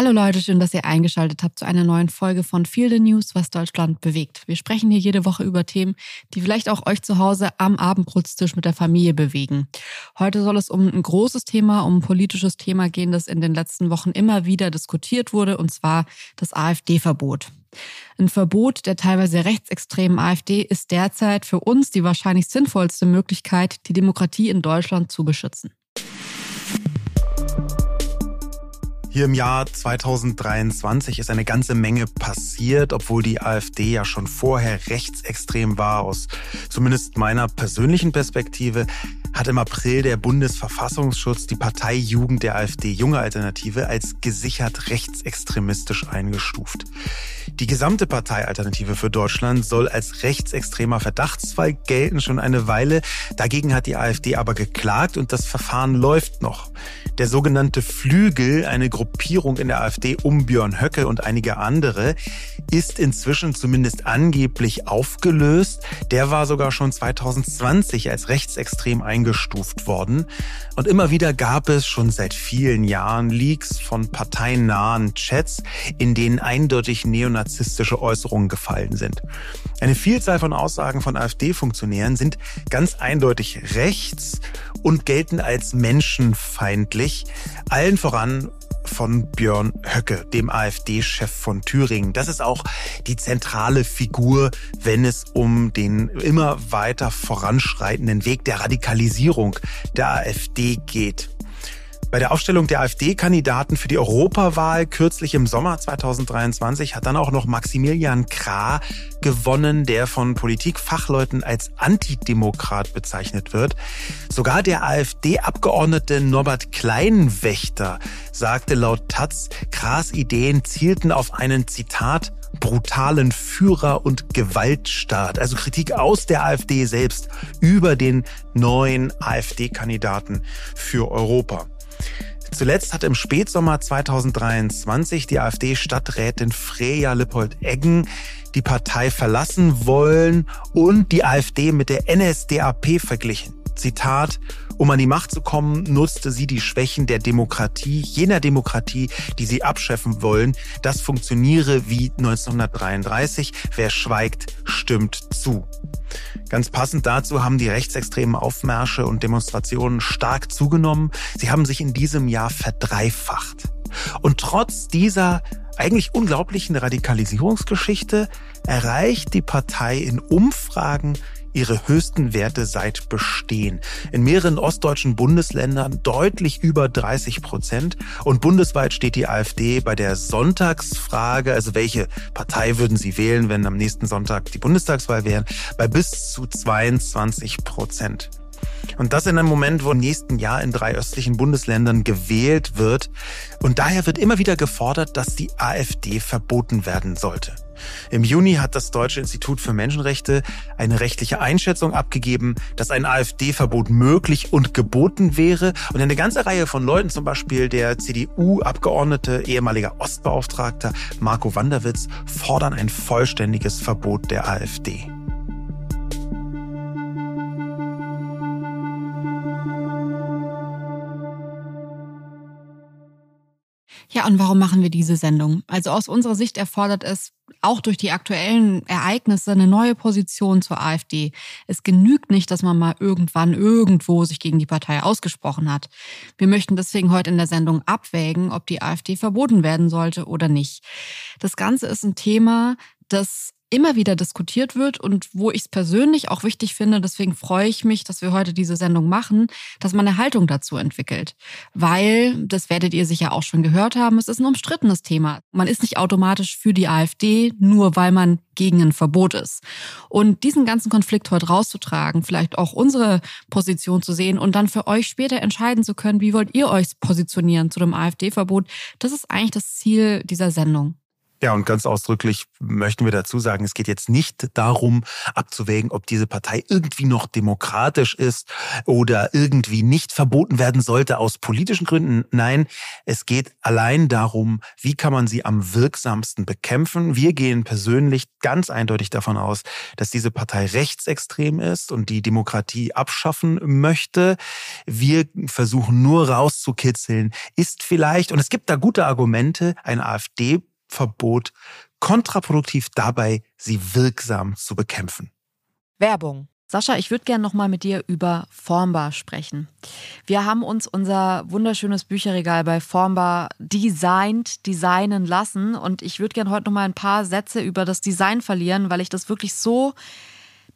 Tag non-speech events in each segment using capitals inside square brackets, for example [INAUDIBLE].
Hallo Leute, schön, dass ihr eingeschaltet habt zu einer neuen Folge von Feel the News, was Deutschland bewegt. Wir sprechen hier jede Woche über Themen, die vielleicht auch euch zu Hause am Abendbrotstisch mit der Familie bewegen. Heute soll es um ein großes Thema, um ein politisches Thema gehen, das in den letzten Wochen immer wieder diskutiert wurde, und zwar das AfD-Verbot. Ein Verbot der teilweise rechtsextremen AfD ist derzeit für uns die wahrscheinlich sinnvollste Möglichkeit, die Demokratie in Deutschland zu beschützen. Hier im Jahr 2023 ist eine ganze Menge passiert, obwohl die AfD ja schon vorher rechtsextrem war, aus zumindest meiner persönlichen Perspektive hat im April der Bundesverfassungsschutz die Partei Jugend der AfD Junge Alternative als gesichert rechtsextremistisch eingestuft. Die gesamte Parteialternative für Deutschland soll als rechtsextremer Verdachtsfall gelten schon eine Weile. Dagegen hat die AfD aber geklagt und das Verfahren läuft noch. Der sogenannte Flügel, eine Gruppierung in der AfD um Björn Höcke und einige andere, ist inzwischen zumindest angeblich aufgelöst. Der war sogar schon 2020 als rechtsextrem eingestuft worden. Und immer wieder gab es schon seit vielen Jahren Leaks von parteiennahen Chats, in denen eindeutig neonazistische Äußerungen gefallen sind. Eine Vielzahl von Aussagen von AfD-Funktionären sind ganz eindeutig rechts und gelten als menschenfeindlich. Allen voran von Björn Höcke, dem AfD-Chef von Thüringen. Das ist auch die zentrale Figur, wenn es um den immer weiter voranschreitenden Weg der Radikalisierung der AfD geht. Bei der Aufstellung der AfD-Kandidaten für die Europawahl kürzlich im Sommer 2023 hat dann auch noch Maximilian Krah gewonnen, der von Politikfachleuten als Antidemokrat bezeichnet wird. Sogar der AfD-Abgeordnete Norbert Kleinwächter sagte laut Taz, Krahs Ideen zielten auf einen Zitat brutalen Führer- und Gewaltstaat. Also Kritik aus der AfD selbst über den neuen AfD-Kandidaten für Europa. Zuletzt hat im Spätsommer 2023 die AfD-Stadträtin Freya Lippold-Eggen die Partei verlassen wollen und die AfD mit der NSDAP verglichen. Zitat, um an die Macht zu kommen, nutzte sie die Schwächen der Demokratie, jener Demokratie, die sie abschaffen wollen. Das funktioniere wie 1933. Wer schweigt, stimmt zu. Ganz passend dazu haben die rechtsextremen Aufmärsche und Demonstrationen stark zugenommen. Sie haben sich in diesem Jahr verdreifacht. Und trotz dieser eigentlich unglaublichen Radikalisierungsgeschichte erreicht die Partei in Umfragen ihre höchsten Werte seit Bestehen. In mehreren ostdeutschen Bundesländern deutlich über 30 Prozent. Und bundesweit steht die AfD bei der Sonntagsfrage, also welche Partei würden Sie wählen, wenn am nächsten Sonntag die Bundestagswahl wäre, bei bis zu 22 Prozent. Und das in einem Moment, wo im nächsten Jahr in drei östlichen Bundesländern gewählt wird. Und daher wird immer wieder gefordert, dass die AfD verboten werden sollte. Im Juni hat das Deutsche Institut für Menschenrechte eine rechtliche Einschätzung abgegeben, dass ein AfD-Verbot möglich und geboten wäre. Und eine ganze Reihe von Leuten, zum Beispiel der CDU-Abgeordnete, ehemaliger Ostbeauftragter Marco Wanderwitz, fordern ein vollständiges Verbot der AfD. Ja, und warum machen wir diese Sendung? Also aus unserer Sicht erfordert es auch durch die aktuellen Ereignisse eine neue Position zur AfD. Es genügt nicht, dass man mal irgendwann irgendwo sich gegen die Partei ausgesprochen hat. Wir möchten deswegen heute in der Sendung abwägen, ob die AfD verboten werden sollte oder nicht. Das Ganze ist ein Thema, das immer wieder diskutiert wird und wo ich es persönlich auch wichtig finde, deswegen freue ich mich, dass wir heute diese Sendung machen, dass man eine Haltung dazu entwickelt. Weil, das werdet ihr sicher auch schon gehört haben, es ist ein umstrittenes Thema. Man ist nicht automatisch für die AfD, nur weil man gegen ein Verbot ist. Und diesen ganzen Konflikt heute rauszutragen, vielleicht auch unsere Position zu sehen und dann für euch später entscheiden zu können, wie wollt ihr euch positionieren zu dem AfD-Verbot, das ist eigentlich das Ziel dieser Sendung. Ja, und ganz ausdrücklich möchten wir dazu sagen, es geht jetzt nicht darum, abzuwägen, ob diese Partei irgendwie noch demokratisch ist oder irgendwie nicht verboten werden sollte aus politischen Gründen. Nein, es geht allein darum, wie kann man sie am wirksamsten bekämpfen. Wir gehen persönlich ganz eindeutig davon aus, dass diese Partei rechtsextrem ist und die Demokratie abschaffen möchte. Wir versuchen nur rauszukitzeln, ist vielleicht, und es gibt da gute Argumente, eine AfD Verbot kontraproduktiv dabei, sie wirksam zu bekämpfen. Werbung. Sascha, ich würde gerne noch mal mit dir über Formbar sprechen. Wir haben uns unser wunderschönes Bücherregal bei Formbar designt, designen lassen und ich würde gerne heute noch mal ein paar Sätze über das Design verlieren, weil ich das wirklich so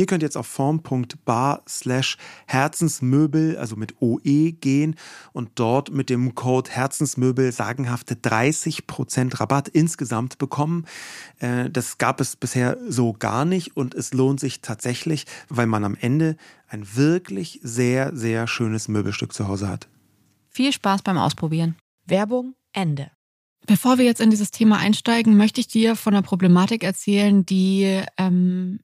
Ihr könnt jetzt auf form.bar slash Herzensmöbel, also mit OE gehen und dort mit dem Code Herzensmöbel sagenhafte 30% Rabatt insgesamt bekommen. Äh, das gab es bisher so gar nicht und es lohnt sich tatsächlich, weil man am Ende ein wirklich sehr, sehr schönes Möbelstück zu Hause hat. Viel Spaß beim Ausprobieren. Werbung Ende. Bevor wir jetzt in dieses Thema einsteigen, möchte ich dir von einer Problematik erzählen, die ähm,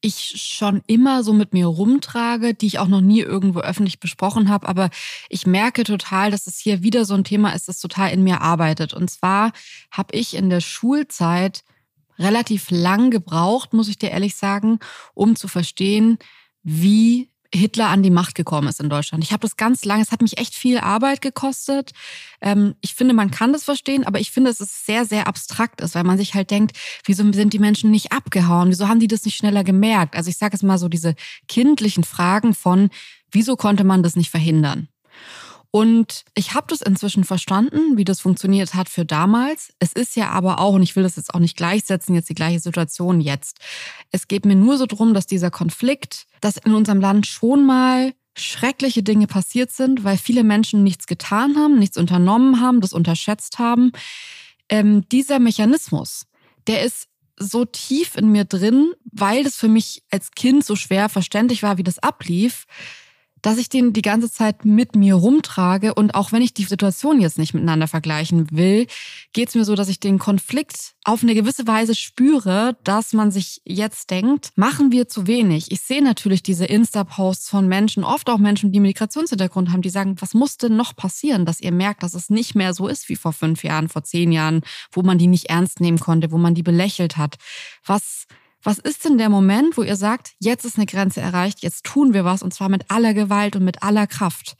ich schon immer so mit mir rumtrage, die ich auch noch nie irgendwo öffentlich besprochen habe. Aber ich merke total, dass es hier wieder so ein Thema ist, das total in mir arbeitet. Und zwar habe ich in der Schulzeit relativ lang gebraucht, muss ich dir ehrlich sagen, um zu verstehen, wie Hitler an die Macht gekommen ist in Deutschland. Ich habe das ganz lange, es hat mich echt viel Arbeit gekostet. Ähm, ich finde, man kann das verstehen, aber ich finde, dass es sehr, sehr abstrakt ist, weil man sich halt denkt, wieso sind die Menschen nicht abgehauen? Wieso haben die das nicht schneller gemerkt? Also ich sage es mal so, diese kindlichen Fragen von, wieso konnte man das nicht verhindern? Und ich habe das inzwischen verstanden, wie das funktioniert hat für damals. Es ist ja aber auch, und ich will das jetzt auch nicht gleichsetzen, jetzt die gleiche Situation jetzt. Es geht mir nur so drum, dass dieser Konflikt, dass in unserem Land schon mal schreckliche Dinge passiert sind, weil viele Menschen nichts getan haben, nichts unternommen haben, das unterschätzt haben. Ähm, dieser Mechanismus, der ist so tief in mir drin, weil das für mich als Kind so schwer verständlich war, wie das ablief dass ich den die ganze Zeit mit mir rumtrage. Und auch wenn ich die Situation jetzt nicht miteinander vergleichen will, geht es mir so, dass ich den Konflikt auf eine gewisse Weise spüre, dass man sich jetzt denkt, machen wir zu wenig. Ich sehe natürlich diese Insta-Posts von Menschen, oft auch Menschen, die Migrationshintergrund haben, die sagen, was muss denn noch passieren, dass ihr merkt, dass es nicht mehr so ist wie vor fünf Jahren, vor zehn Jahren, wo man die nicht ernst nehmen konnte, wo man die belächelt hat. Was was ist denn der Moment, wo ihr sagt, jetzt ist eine Grenze erreicht, jetzt tun wir was und zwar mit aller Gewalt und mit aller Kraft?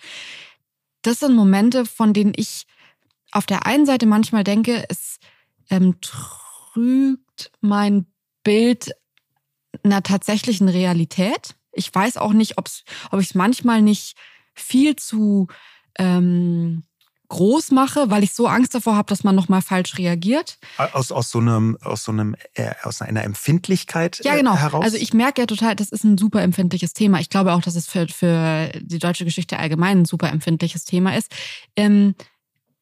Das sind Momente, von denen ich auf der einen Seite manchmal denke, es ähm, trügt mein Bild einer tatsächlichen Realität. Ich weiß auch nicht, ob's, ob ich es manchmal nicht viel zu ähm, groß mache, weil ich so Angst davor habe, dass man nochmal falsch reagiert. Aus, aus so einem, aus so einem, äh, aus einer Empfindlichkeit ja, genau. Äh, heraus? Also ich merke ja total, das ist ein super empfindliches Thema. Ich glaube auch, dass es für, für die deutsche Geschichte allgemein ein super empfindliches Thema ist. Ähm,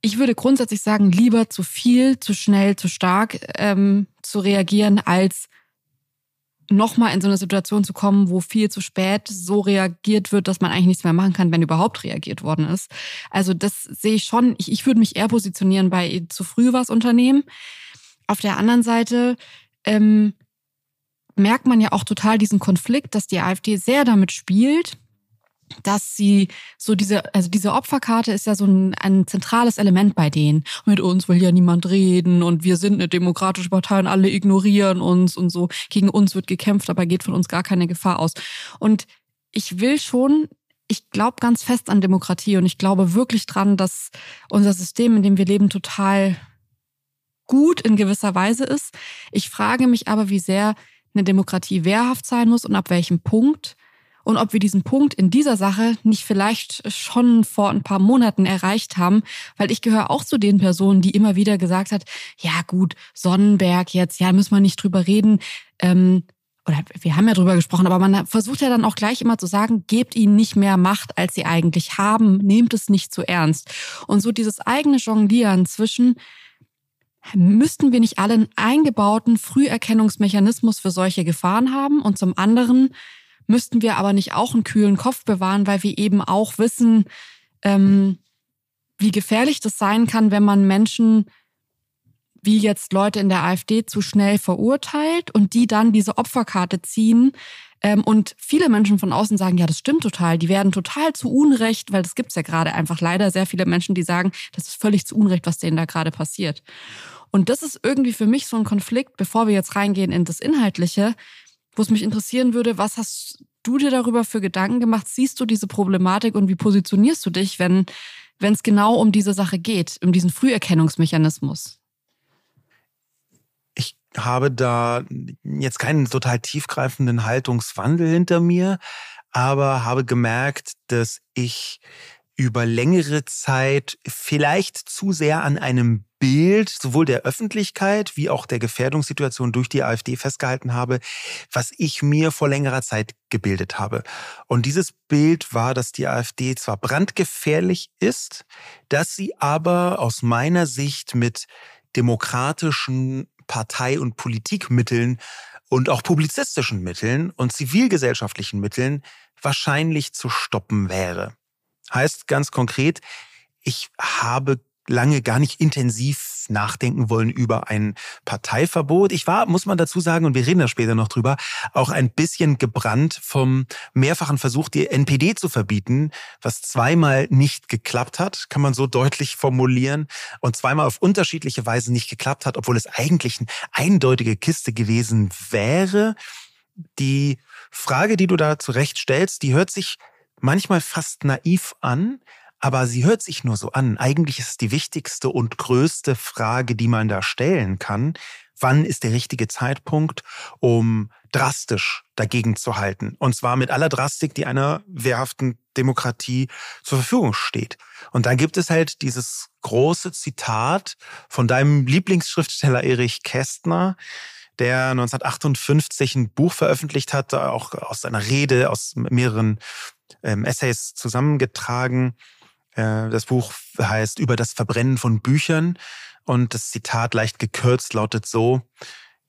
ich würde grundsätzlich sagen, lieber zu viel, zu schnell, zu stark ähm, zu reagieren, als nochmal in so eine Situation zu kommen, wo viel zu spät so reagiert wird, dass man eigentlich nichts mehr machen kann, wenn überhaupt reagiert worden ist. Also das sehe ich schon. Ich, ich würde mich eher positionieren bei zu früh was unternehmen. Auf der anderen Seite ähm, merkt man ja auch total diesen Konflikt, dass die AfD sehr damit spielt, dass sie so diese, also diese Opferkarte ist ja so ein, ein zentrales Element bei denen. Mit uns will ja niemand reden und wir sind eine demokratische Partei und alle ignorieren uns und so. Gegen uns wird gekämpft, aber geht von uns gar keine Gefahr aus. Und ich will schon, ich glaube ganz fest an Demokratie und ich glaube wirklich dran, dass unser System, in dem wir leben, total gut in gewisser Weise ist. Ich frage mich aber, wie sehr eine Demokratie wehrhaft sein muss und ab welchem Punkt und ob wir diesen Punkt in dieser Sache nicht vielleicht schon vor ein paar Monaten erreicht haben, weil ich gehöre auch zu den Personen, die immer wieder gesagt hat, ja gut, Sonnenberg jetzt, ja, müssen wir nicht drüber reden. Ähm, oder wir haben ja drüber gesprochen, aber man versucht ja dann auch gleich immer zu sagen, gebt ihnen nicht mehr Macht, als sie eigentlich haben, nehmt es nicht zu ernst. Und so dieses eigene Jonglieren zwischen, müssten wir nicht alle einen eingebauten Früherkennungsmechanismus für solche Gefahren haben und zum anderen müssten wir aber nicht auch einen kühlen Kopf bewahren, weil wir eben auch wissen, ähm, wie gefährlich das sein kann, wenn man Menschen wie jetzt Leute in der AfD zu schnell verurteilt und die dann diese Opferkarte ziehen. Ähm, und viele Menschen von außen sagen, ja, das stimmt total. Die werden total zu Unrecht, weil das gibt's ja gerade einfach leider sehr viele Menschen, die sagen, das ist völlig zu Unrecht, was denen da gerade passiert. Und das ist irgendwie für mich so ein Konflikt, bevor wir jetzt reingehen in das Inhaltliche, wo es mich interessieren würde, was hast du dir darüber für Gedanken gemacht? Siehst du diese Problematik und wie positionierst du dich, wenn es genau um diese Sache geht, um diesen Früherkennungsmechanismus? Ich habe da jetzt keinen total tiefgreifenden Haltungswandel hinter mir, aber habe gemerkt, dass ich über längere Zeit vielleicht zu sehr an einem Bild sowohl der Öffentlichkeit wie auch der Gefährdungssituation durch die AfD festgehalten habe, was ich mir vor längerer Zeit gebildet habe. Und dieses Bild war, dass die AfD zwar brandgefährlich ist, dass sie aber aus meiner Sicht mit demokratischen Partei- und Politikmitteln und auch publizistischen Mitteln und zivilgesellschaftlichen Mitteln wahrscheinlich zu stoppen wäre. Heißt ganz konkret, ich habe lange gar nicht intensiv nachdenken wollen über ein Parteiverbot. Ich war, muss man dazu sagen, und wir reden da später noch drüber, auch ein bisschen gebrannt vom mehrfachen Versuch, die NPD zu verbieten, was zweimal nicht geklappt hat, kann man so deutlich formulieren, und zweimal auf unterschiedliche Weise nicht geklappt hat, obwohl es eigentlich eine eindeutige Kiste gewesen wäre. Die Frage, die du da zurecht stellst, die hört sich manchmal fast naiv an, aber sie hört sich nur so an. Eigentlich ist die wichtigste und größte Frage, die man da stellen kann. Wann ist der richtige Zeitpunkt, um drastisch dagegen zu halten? Und zwar mit aller Drastik, die einer wehrhaften Demokratie zur Verfügung steht. Und dann gibt es halt dieses große Zitat von deinem Lieblingsschriftsteller Erich Kästner, der 1958 ein Buch veröffentlicht hat, auch aus seiner Rede, aus mehreren ähm, Essays zusammengetragen. Äh, das Buch heißt Über das Verbrennen von Büchern und das Zitat leicht gekürzt lautet so,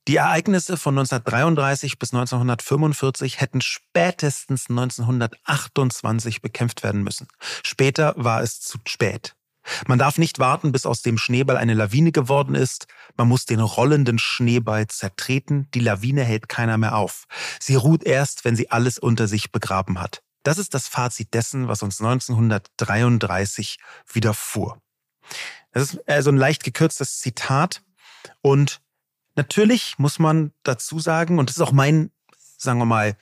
die Ereignisse von 1933 bis 1945 hätten spätestens 1928 bekämpft werden müssen. Später war es zu spät. Man darf nicht warten, bis aus dem Schneeball eine Lawine geworden ist. Man muss den rollenden Schneeball zertreten. Die Lawine hält keiner mehr auf. Sie ruht erst, wenn sie alles unter sich begraben hat. Das ist das Fazit dessen, was uns 1933 widerfuhr. Das ist also ein leicht gekürztes Zitat. Und natürlich muss man dazu sagen, und das ist auch mein, sagen wir mal,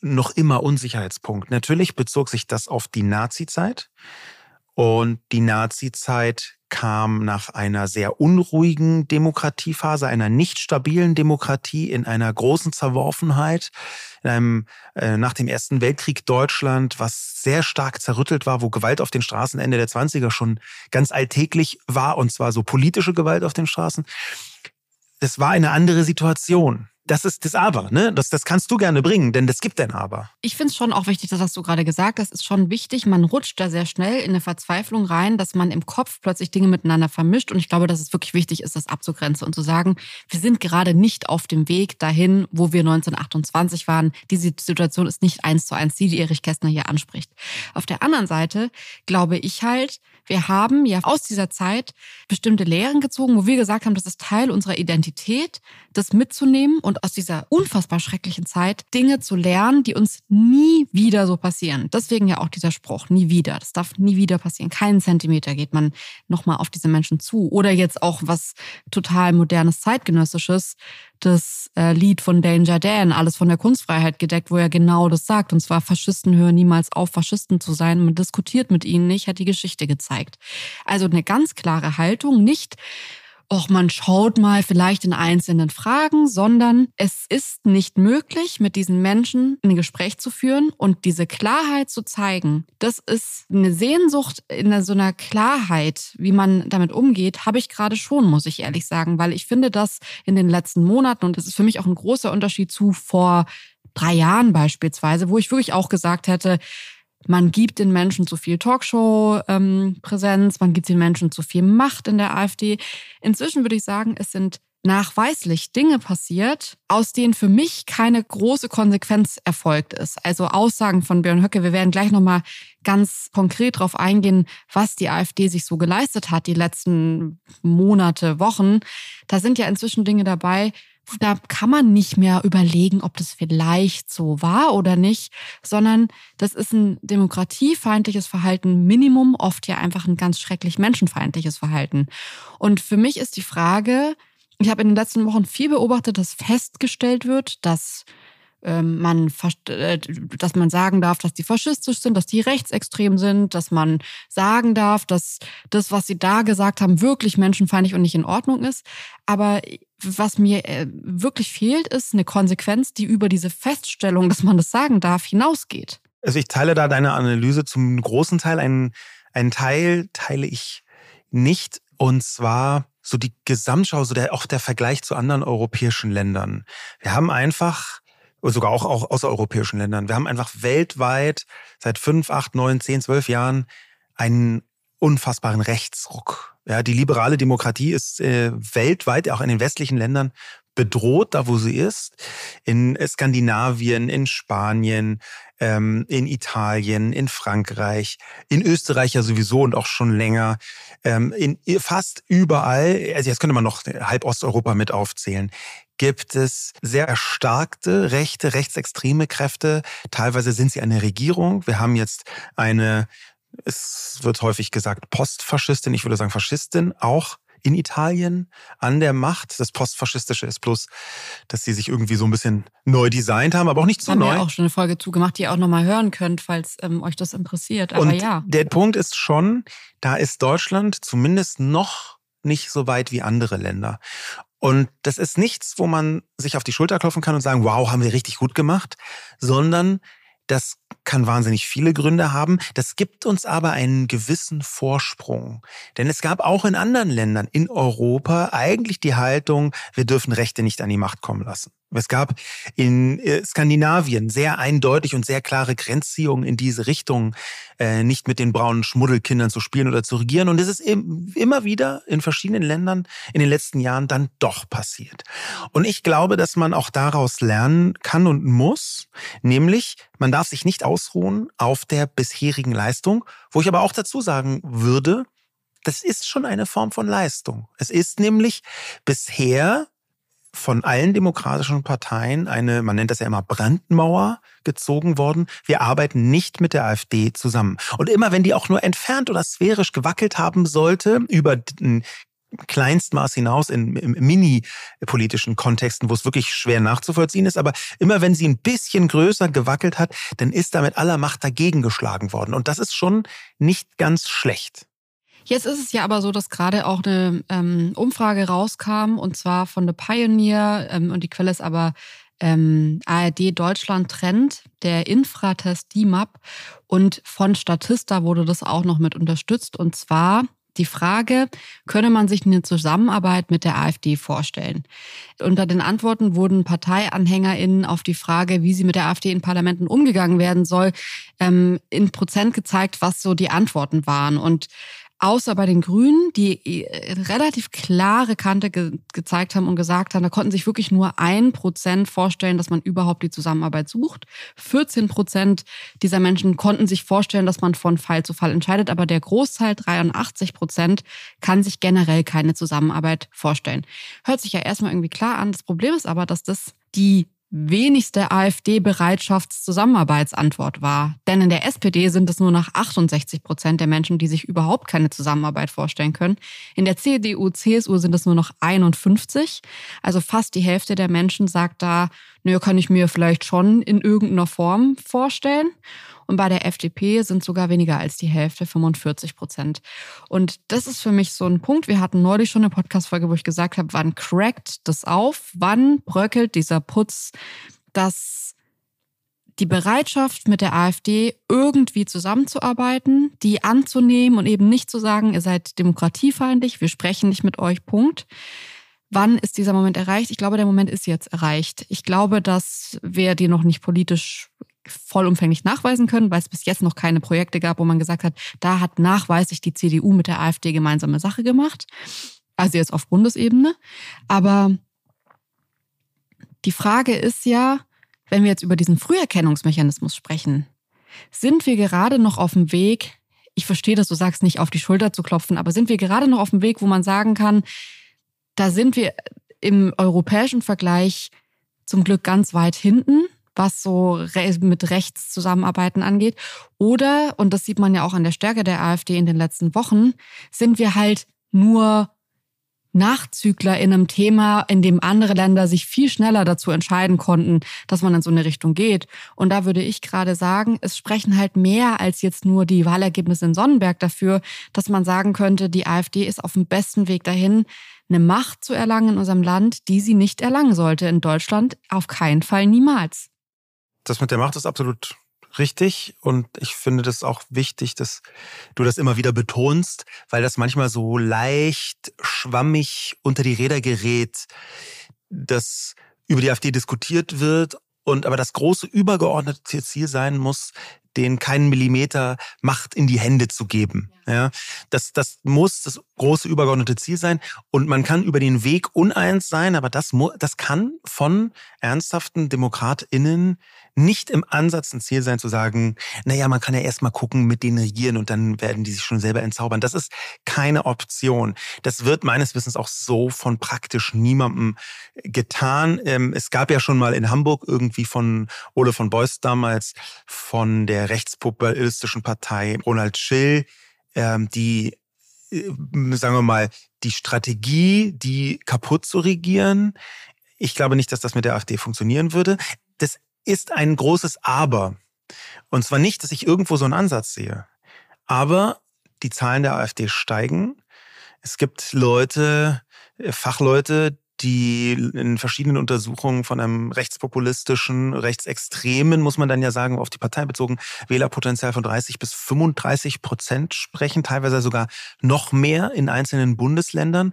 noch immer Unsicherheitspunkt. Natürlich bezog sich das auf die Nazi-Zeit. Und die Nazi-Zeit kam nach einer sehr unruhigen Demokratiephase, einer nicht stabilen Demokratie, in einer großen Zerworfenheit, in einem äh, nach dem Ersten Weltkrieg Deutschland, was sehr stark zerrüttelt war, wo Gewalt auf den Straßen Ende der 20er schon ganz alltäglich war, und zwar so politische Gewalt auf den Straßen. Es war eine andere Situation das ist das Aber, ne? Das, das kannst du gerne bringen, denn das gibt ein Aber. Ich finde es schon auch wichtig, das hast du gerade gesagt, das ist schon wichtig. Man rutscht da sehr schnell in eine Verzweiflung rein, dass man im Kopf plötzlich Dinge miteinander vermischt. Und ich glaube, dass es wirklich wichtig ist, das abzugrenzen und zu sagen, wir sind gerade nicht auf dem Weg dahin, wo wir 1928 waren. Diese Situation ist nicht eins zu eins die, die Erich Kästner hier anspricht. Auf der anderen Seite glaube ich halt, wir haben ja aus dieser Zeit bestimmte Lehren gezogen, wo wir gesagt haben, das ist Teil unserer Identität, das mitzunehmen und aus dieser unfassbar schrecklichen Zeit Dinge zu lernen, die uns nie wieder so passieren. Deswegen ja auch dieser Spruch, nie wieder. Das darf nie wieder passieren. Keinen Zentimeter geht man nochmal auf diese Menschen zu. Oder jetzt auch was total modernes, zeitgenössisches, das äh, Lied von Danger Dan, alles von der Kunstfreiheit gedeckt, wo er genau das sagt. Und zwar Faschisten hören niemals auf, Faschisten zu sein. Man diskutiert mit ihnen nicht, hat die Geschichte gezeigt. Also eine ganz klare Haltung, nicht och, man schaut mal vielleicht in einzelnen Fragen, sondern es ist nicht möglich, mit diesen Menschen ein Gespräch zu führen und diese Klarheit zu zeigen. Das ist eine Sehnsucht in so einer Klarheit, wie man damit umgeht, habe ich gerade schon, muss ich ehrlich sagen, weil ich finde das in den letzten Monaten und das ist für mich auch ein großer Unterschied zu vor drei Jahren beispielsweise, wo ich wirklich auch gesagt hätte, man gibt den Menschen zu viel Talkshow-Präsenz, ähm, man gibt den Menschen zu viel Macht in der AfD. Inzwischen würde ich sagen, es sind nachweislich Dinge passiert, aus denen für mich keine große Konsequenz erfolgt ist. Also Aussagen von Björn Höcke. Wir werden gleich nochmal ganz konkret darauf eingehen, was die AfD sich so geleistet hat die letzten Monate, Wochen. Da sind ja inzwischen Dinge dabei, da kann man nicht mehr überlegen, ob das vielleicht so war oder nicht, sondern das ist ein demokratiefeindliches Verhalten, Minimum, oft ja einfach ein ganz schrecklich menschenfeindliches Verhalten. Und für mich ist die Frage, ich habe in den letzten Wochen viel beobachtet, dass festgestellt wird, dass man, äh, dass man sagen darf, dass die faschistisch sind, dass die rechtsextrem sind, dass man sagen darf, dass das, was sie da gesagt haben, wirklich menschenfeindlich und nicht in Ordnung ist. Aber was mir äh, wirklich fehlt, ist eine Konsequenz, die über diese Feststellung, dass man das sagen darf, hinausgeht. Also ich teile da deine Analyse zum großen Teil. Einen, einen Teil teile ich nicht. Und zwar so die Gesamtschau, so der, auch der Vergleich zu anderen europäischen Ländern. Wir haben einfach, sogar auch, auch außereuropäischen Ländern, wir haben einfach weltweit seit fünf, acht, neun, zehn, zwölf Jahren einen unfassbaren Rechtsruck. Ja, die liberale Demokratie ist äh, weltweit, auch in den westlichen Ländern, bedroht, da wo sie ist. In Skandinavien, in Spanien, ähm, in Italien, in Frankreich, in Österreich ja sowieso und auch schon länger. Ähm, in fast überall, also jetzt könnte man noch halb Osteuropa mit aufzählen, gibt es sehr erstarkte rechte, rechtsextreme Kräfte. Teilweise sind sie eine Regierung. Wir haben jetzt eine es wird häufig gesagt Postfaschistin, ich würde sagen Faschistin, auch in Italien an der Macht. Das Postfaschistische ist bloß, dass sie sich irgendwie so ein bisschen neu designt haben, aber auch nicht so haben neu. Wir auch schon eine Folge zugemacht, die ihr auch nochmal hören könnt, falls ähm, euch das interessiert. Aber Und ja. Der Punkt ist schon, da ist Deutschland zumindest noch nicht so weit wie andere Länder. Und das ist nichts, wo man sich auf die Schulter klopfen kann und sagen, wow, haben wir richtig gut gemacht, sondern das kann wahnsinnig viele Gründe haben. Das gibt uns aber einen gewissen Vorsprung. Denn es gab auch in anderen Ländern in Europa eigentlich die Haltung, wir dürfen Rechte nicht an die Macht kommen lassen. Es gab in äh, Skandinavien sehr eindeutig und sehr klare Grenzziehungen in diese Richtung, äh, nicht mit den braunen Schmuddelkindern zu spielen oder zu regieren. Und es ist immer wieder in verschiedenen Ländern in den letzten Jahren dann doch passiert. Und ich glaube, dass man auch daraus lernen kann und muss, nämlich man darf sich nicht ausruhen auf der bisherigen Leistung, wo ich aber auch dazu sagen würde, das ist schon eine Form von Leistung. Es ist nämlich bisher von allen demokratischen Parteien eine, man nennt das ja immer Brandmauer gezogen worden. Wir arbeiten nicht mit der AfD zusammen. Und immer wenn die auch nur entfernt oder sphärisch gewackelt haben sollte über den Kleinstmaß hinaus in, im mini-politischen Kontexten, wo es wirklich schwer nachzuvollziehen ist. Aber immer wenn sie ein bisschen größer gewackelt hat, dann ist da mit aller Macht dagegen geschlagen worden. Und das ist schon nicht ganz schlecht. Jetzt ist es ja aber so, dass gerade auch eine ähm, Umfrage rauskam und zwar von The Pioneer ähm, und die Quelle ist aber ähm, ARD Deutschland Trend, der Infratest DIMAP und von Statista wurde das auch noch mit unterstützt und zwar die Frage, könne man sich eine Zusammenarbeit mit der AfD vorstellen? Unter den Antworten wurden ParteianhängerInnen auf die Frage, wie sie mit der AfD in Parlamenten umgegangen werden soll, ähm, in Prozent gezeigt, was so die Antworten waren. Und Außer bei den Grünen, die äh, relativ klare Kante ge gezeigt haben und gesagt haben, da konnten sich wirklich nur ein Prozent vorstellen, dass man überhaupt die Zusammenarbeit sucht. 14 Prozent dieser Menschen konnten sich vorstellen, dass man von Fall zu Fall entscheidet, aber der Großteil, 83 Prozent, kann sich generell keine Zusammenarbeit vorstellen. Hört sich ja erstmal irgendwie klar an. Das Problem ist aber, dass das die wenigste AfD-Bereitschaftszusammenarbeitsantwort war. Denn in der SPD sind es nur noch 68 Prozent der Menschen, die sich überhaupt keine Zusammenarbeit vorstellen können. In der CDU, CSU sind es nur noch 51. Also fast die Hälfte der Menschen sagt da, naja, kann ich mir vielleicht schon in irgendeiner Form vorstellen. Und bei der FDP sind sogar weniger als die Hälfte, 45 Prozent. Und das ist für mich so ein Punkt. Wir hatten neulich schon eine Podcast-Folge, wo ich gesagt habe, wann crackt das auf? Wann bröckelt dieser Putz, dass die Bereitschaft, mit der AfD irgendwie zusammenzuarbeiten, die anzunehmen und eben nicht zu sagen, ihr seid demokratiefeindlich, wir sprechen nicht mit euch, Punkt. Wann ist dieser Moment erreicht? Ich glaube, der Moment ist jetzt erreicht. Ich glaube, dass wer die noch nicht politisch vollumfänglich nachweisen können, weil es bis jetzt noch keine Projekte gab, wo man gesagt hat, da hat nachweislich die CDU mit der AfD gemeinsame Sache gemacht. Also jetzt auf Bundesebene. Aber die Frage ist ja, wenn wir jetzt über diesen Früherkennungsmechanismus sprechen, sind wir gerade noch auf dem Weg, ich verstehe, dass du sagst, nicht auf die Schulter zu klopfen, aber sind wir gerade noch auf dem Weg, wo man sagen kann, da sind wir im europäischen Vergleich zum Glück ganz weit hinten was so mit Rechtszusammenarbeiten angeht. Oder, und das sieht man ja auch an der Stärke der AfD in den letzten Wochen, sind wir halt nur Nachzügler in einem Thema, in dem andere Länder sich viel schneller dazu entscheiden konnten, dass man in so eine Richtung geht. Und da würde ich gerade sagen, es sprechen halt mehr als jetzt nur die Wahlergebnisse in Sonnenberg dafür, dass man sagen könnte, die AfD ist auf dem besten Weg dahin, eine Macht zu erlangen in unserem Land, die sie nicht erlangen sollte. In Deutschland auf keinen Fall niemals das mit der Macht ist absolut richtig und ich finde das auch wichtig, dass du das immer wieder betonst, weil das manchmal so leicht schwammig unter die Räder gerät, dass über die AfD diskutiert wird und aber das große übergeordnete Ziel sein muss, den keinen Millimeter Macht in die Hände zu geben. Ja, das, das muss das große übergeordnete Ziel sein. Und man kann über den Weg uneins sein, aber das, das kann von ernsthaften DemokratInnen nicht im Ansatz ein Ziel sein zu sagen, naja, man kann ja erstmal gucken, mit denen regieren und dann werden die sich schon selber entzaubern. Das ist keine Option. Das wird meines Wissens auch so von praktisch niemandem getan. Ähm, es gab ja schon mal in Hamburg irgendwie von Ole von Beuys damals von der rechtspopulistischen Partei Ronald Schill, ähm, die äh, sagen wir mal, die Strategie, die kaputt zu regieren. Ich glaube nicht, dass das mit der AfD funktionieren würde. Das ist ein großes Aber. Und zwar nicht, dass ich irgendwo so einen Ansatz sehe. Aber die Zahlen der AfD steigen. Es gibt Leute, äh, Fachleute, die in verschiedenen Untersuchungen von einem rechtspopulistischen, rechtsextremen, muss man dann ja sagen, auf die Partei bezogen, Wählerpotenzial von 30 bis 35 Prozent sprechen, teilweise sogar noch mehr in einzelnen Bundesländern.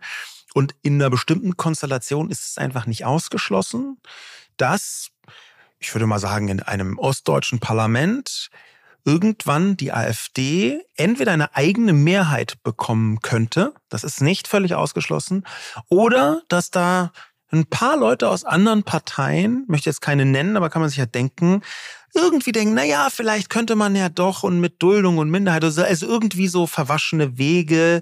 Und in einer bestimmten Konstellation ist es einfach nicht ausgeschlossen, dass ich würde mal sagen, in einem ostdeutschen Parlament irgendwann die AfD entweder eine eigene Mehrheit bekommen könnte, das ist nicht völlig ausgeschlossen, oder dass da ein paar Leute aus anderen Parteien, möchte jetzt keine nennen, aber kann man sich ja denken, irgendwie denken, na ja, vielleicht könnte man ja doch und mit Duldung und Minderheit, also irgendwie so verwaschene Wege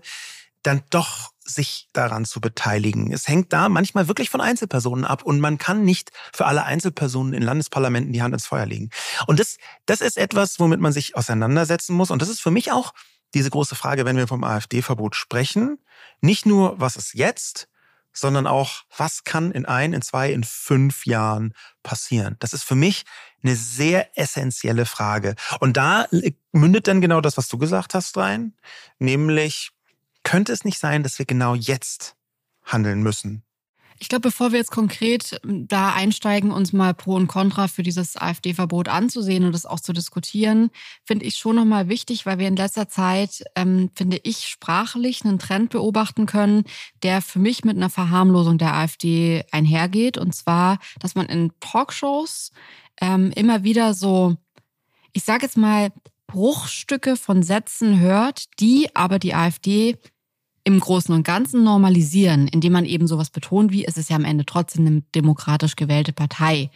dann doch sich daran zu beteiligen. Es hängt da manchmal wirklich von Einzelpersonen ab und man kann nicht für alle Einzelpersonen in Landesparlamenten die Hand ins Feuer legen. Und das, das ist etwas, womit man sich auseinandersetzen muss. Und das ist für mich auch diese große Frage, wenn wir vom AfD-Verbot sprechen. Nicht nur, was ist jetzt, sondern auch, was kann in ein, in zwei, in fünf Jahren passieren? Das ist für mich eine sehr essentielle Frage. Und da mündet dann genau das, was du gesagt hast, rein, nämlich Könnte es nicht sein, dass wir genau jetzt handeln müssen? Ich glaube, bevor wir jetzt konkret ähm, da einsteigen, uns mal Pro und Contra für dieses AfD-Verbot anzusehen und das auch zu diskutieren, finde ich schon nochmal wichtig, weil wir in letzter Zeit, ähm, finde ich, sprachlich einen Trend beobachten können, der für mich mit einer Verharmlosung der AfD einhergeht. Und zwar, dass man in Talkshows ähm, immer wieder so, ich sage jetzt mal, Bruchstücke von Sätzen hört, die aber die AfD im Großen und Ganzen normalisieren, indem man eben sowas betont wie, es ist ja am Ende trotzdem eine demokratisch gewählte Partei.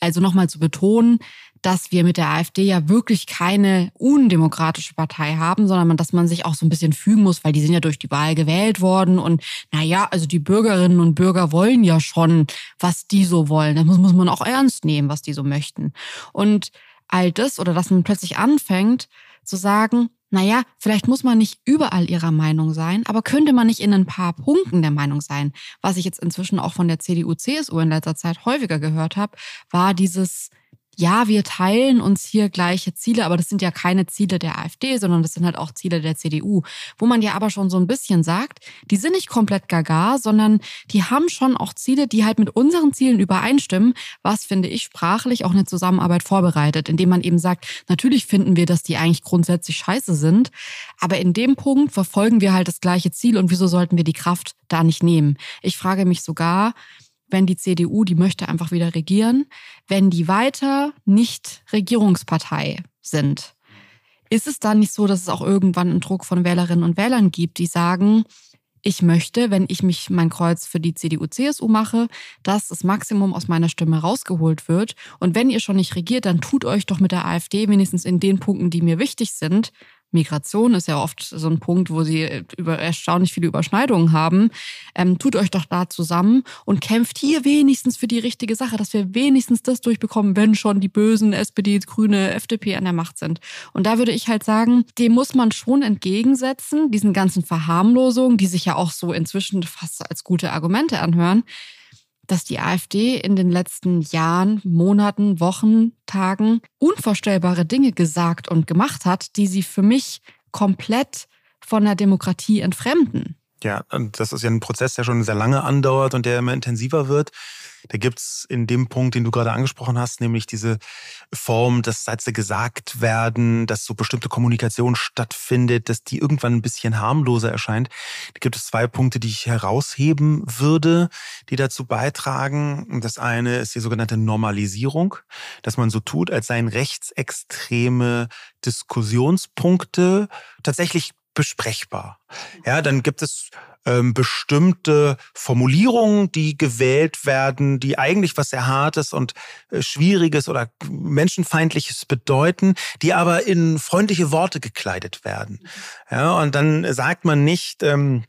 Also nochmal zu betonen, dass wir mit der AfD ja wirklich keine undemokratische Partei haben, sondern dass man sich auch so ein bisschen fügen muss, weil die sind ja durch die Wahl gewählt worden und naja, also die Bürgerinnen und Bürger wollen ja schon, was die so wollen. Das muss, muss man auch ernst nehmen, was die so möchten. Und all das oder dass man plötzlich anfängt zu sagen, naja, vielleicht muss man nicht überall ihrer Meinung sein, aber könnte man nicht in ein paar Punkten der Meinung sein? Was ich jetzt inzwischen auch von der CDU, CSU in letzter Zeit häufiger gehört habe, war dieses, ja, wir teilen uns hier gleiche Ziele, aber das sind ja keine Ziele der AfD, sondern das sind halt auch Ziele der CDU, wo man ja aber schon so ein bisschen sagt, die sind nicht komplett gaga, sondern die haben schon auch Ziele, die halt mit unseren Zielen übereinstimmen, was finde ich sprachlich auch eine Zusammenarbeit vorbereitet, indem man eben sagt, natürlich finden wir, dass die eigentlich grundsätzlich scheiße sind, aber in dem Punkt verfolgen wir halt das gleiche Ziel und wieso sollten wir die Kraft da nicht nehmen? Ich frage mich sogar, wenn die CDU, die möchte einfach wieder regieren, wenn die weiter nicht Regierungspartei sind, ist es dann nicht so, dass es auch irgendwann einen Druck von Wählerinnen und Wählern gibt, die sagen, ich möchte, wenn ich mich mein Kreuz für die CDU-CSU mache, dass das Maximum aus meiner Stimme rausgeholt wird. Und wenn ihr schon nicht regiert, dann tut euch doch mit der AfD wenigstens in den Punkten, die mir wichtig sind, Migration ist ja oft so ein Punkt, wo sie äh, über erstaunlich viele Überschneidungen haben. Ähm, tut euch doch da zusammen und kämpft hier wenigstens für die richtige Sache, dass wir wenigstens das durchbekommen, wenn schon die bösen SPD, Grüne, FDP an der Macht sind. Und da würde ich halt sagen, dem muss man schon entgegensetzen, diesen ganzen Verharmlosungen, die sich ja auch so inzwischen fast als gute Argumente anhören dass die AfD in den letzten Jahren, Monaten, Wochen, Tagen unvorstellbare Dinge gesagt und gemacht hat, die sie für mich komplett von der Demokratie entfremden. Ja, das ist ja ein Prozess, der schon sehr lange andauert und der immer intensiver wird. Da gibt's in dem Punkt, den du gerade angesprochen hast, nämlich diese Form, dass Sätze gesagt werden, dass so bestimmte Kommunikation stattfindet, dass die irgendwann ein bisschen harmloser erscheint. Da gibt es zwei Punkte, die ich herausheben würde, die dazu beitragen. Das eine ist die sogenannte Normalisierung, dass man so tut, als seien rechtsextreme Diskussionspunkte tatsächlich besprechbar. Ja, dann gibt es ähm, bestimmte Formulierungen, die gewählt werden, die eigentlich was sehr Hartes und äh, Schwieriges oder Menschenfeindliches bedeuten, die aber in freundliche Worte gekleidet werden. Ja, und dann sagt man nicht, ähm,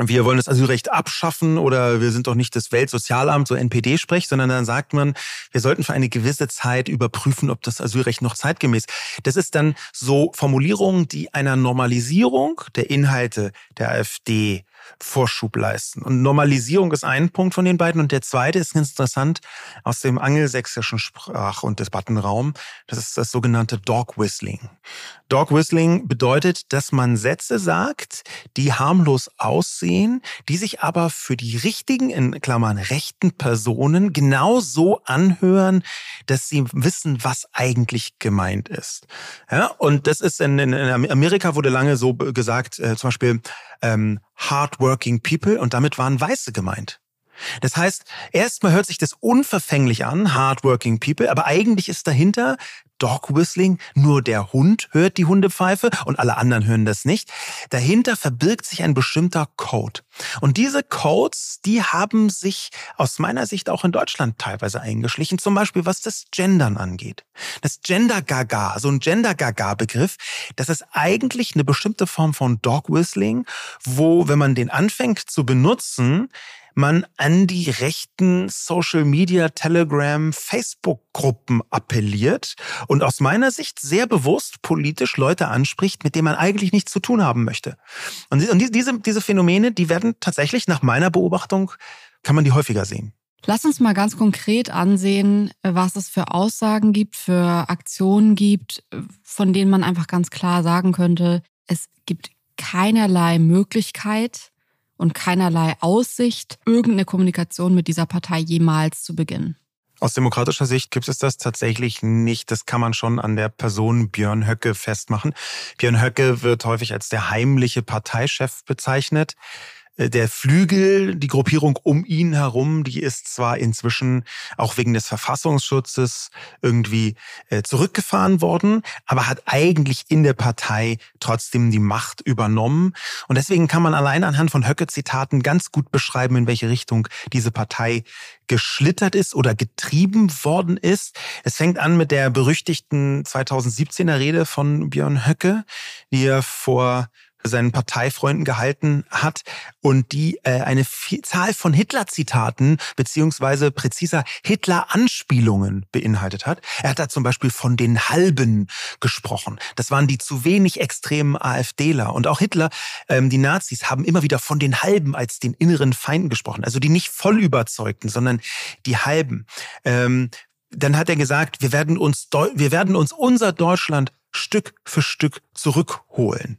wir wollen das Asylrecht abschaffen oder wir sind doch nicht das Weltsozialamt, so NPD spricht, sondern dann sagt man, wir sollten für eine gewisse Zeit überprüfen, ob das Asylrecht noch zeitgemäß. Das ist dann so Formulierungen, die einer Normalisierung der Inhalte der AfD Vorschub leisten. Und Normalisierung ist ein Punkt von den beiden. Und der zweite ist interessant aus dem angelsächsischen Sprach- und Debattenraum. Das ist das sogenannte Dog Whistling. Dog Whistling bedeutet, dass man Sätze sagt, die harmlos aussehen, die sich aber für die richtigen, in Klammern rechten Personen genauso anhören, dass sie wissen, was eigentlich gemeint ist. Ja, und das ist in, in Amerika wurde lange so gesagt, äh, zum Beispiel ähm, hardworking people und damit waren Weiße gemeint. Das heißt, erstmal hört sich das unverfänglich an, hardworking people, aber eigentlich ist dahinter Dog Whistling, nur der Hund hört die Hundepfeife und alle anderen hören das nicht. Dahinter verbirgt sich ein bestimmter Code. Und diese Codes, die haben sich aus meiner Sicht auch in Deutschland teilweise eingeschlichen, zum Beispiel was das Gendern angeht. Das Gender Gaga, so ein Gender Gaga Begriff, das ist eigentlich eine bestimmte Form von Dog Whistling, wo, wenn man den anfängt zu benutzen, man an die rechten Social Media, Telegram, Facebook-Gruppen appelliert und aus meiner Sicht sehr bewusst politisch Leute anspricht, mit denen man eigentlich nichts zu tun haben möchte. Und diese, diese Phänomene, die werden tatsächlich nach meiner Beobachtung, kann man die häufiger sehen. Lass uns mal ganz konkret ansehen, was es für Aussagen gibt, für Aktionen gibt, von denen man einfach ganz klar sagen könnte, es gibt keinerlei Möglichkeit und keinerlei Aussicht, irgendeine Kommunikation mit dieser Partei jemals zu beginnen. Aus demokratischer Sicht gibt es das tatsächlich nicht. Das kann man schon an der Person Björn Höcke festmachen. Björn Höcke wird häufig als der heimliche Parteichef bezeichnet. Äh, der Flügel, die Gruppierung um ihn herum, die ist zwar inzwischen auch wegen des Verfassungsschutzes irgendwie äh, zurückgefahren worden, aber hat eigentlich in der Partei trotzdem die Macht übernommen. Und deswegen kann man allein anhand von Höcke-Zitaten ganz gut beschreiben, in welche Richtung diese Partei geschlittert ist oder getrieben worden ist. Es fängt an mit der berüchtigten 2017er Rede von Björn Höcke, die er vor seinen Parteifreunden gehalten hat und die äh, eine Zahl von Hitler-Zitaten beziehungsweise präziser Hitler-Anspielungen beinhaltet hat. Er hat da zum Beispiel von den Halben gesprochen. Das waren die zu wenig extremen AfDler. Und auch Hitler, ähm, die Nazis, haben immer wieder von den Halben als den inneren Feinden gesprochen. Also die nicht voll überzeugten, sondern die Halben. Ähm, dann hat er gesagt, wir werden uns, wir werden uns unser Deutschland Stück für Stück zurückholen.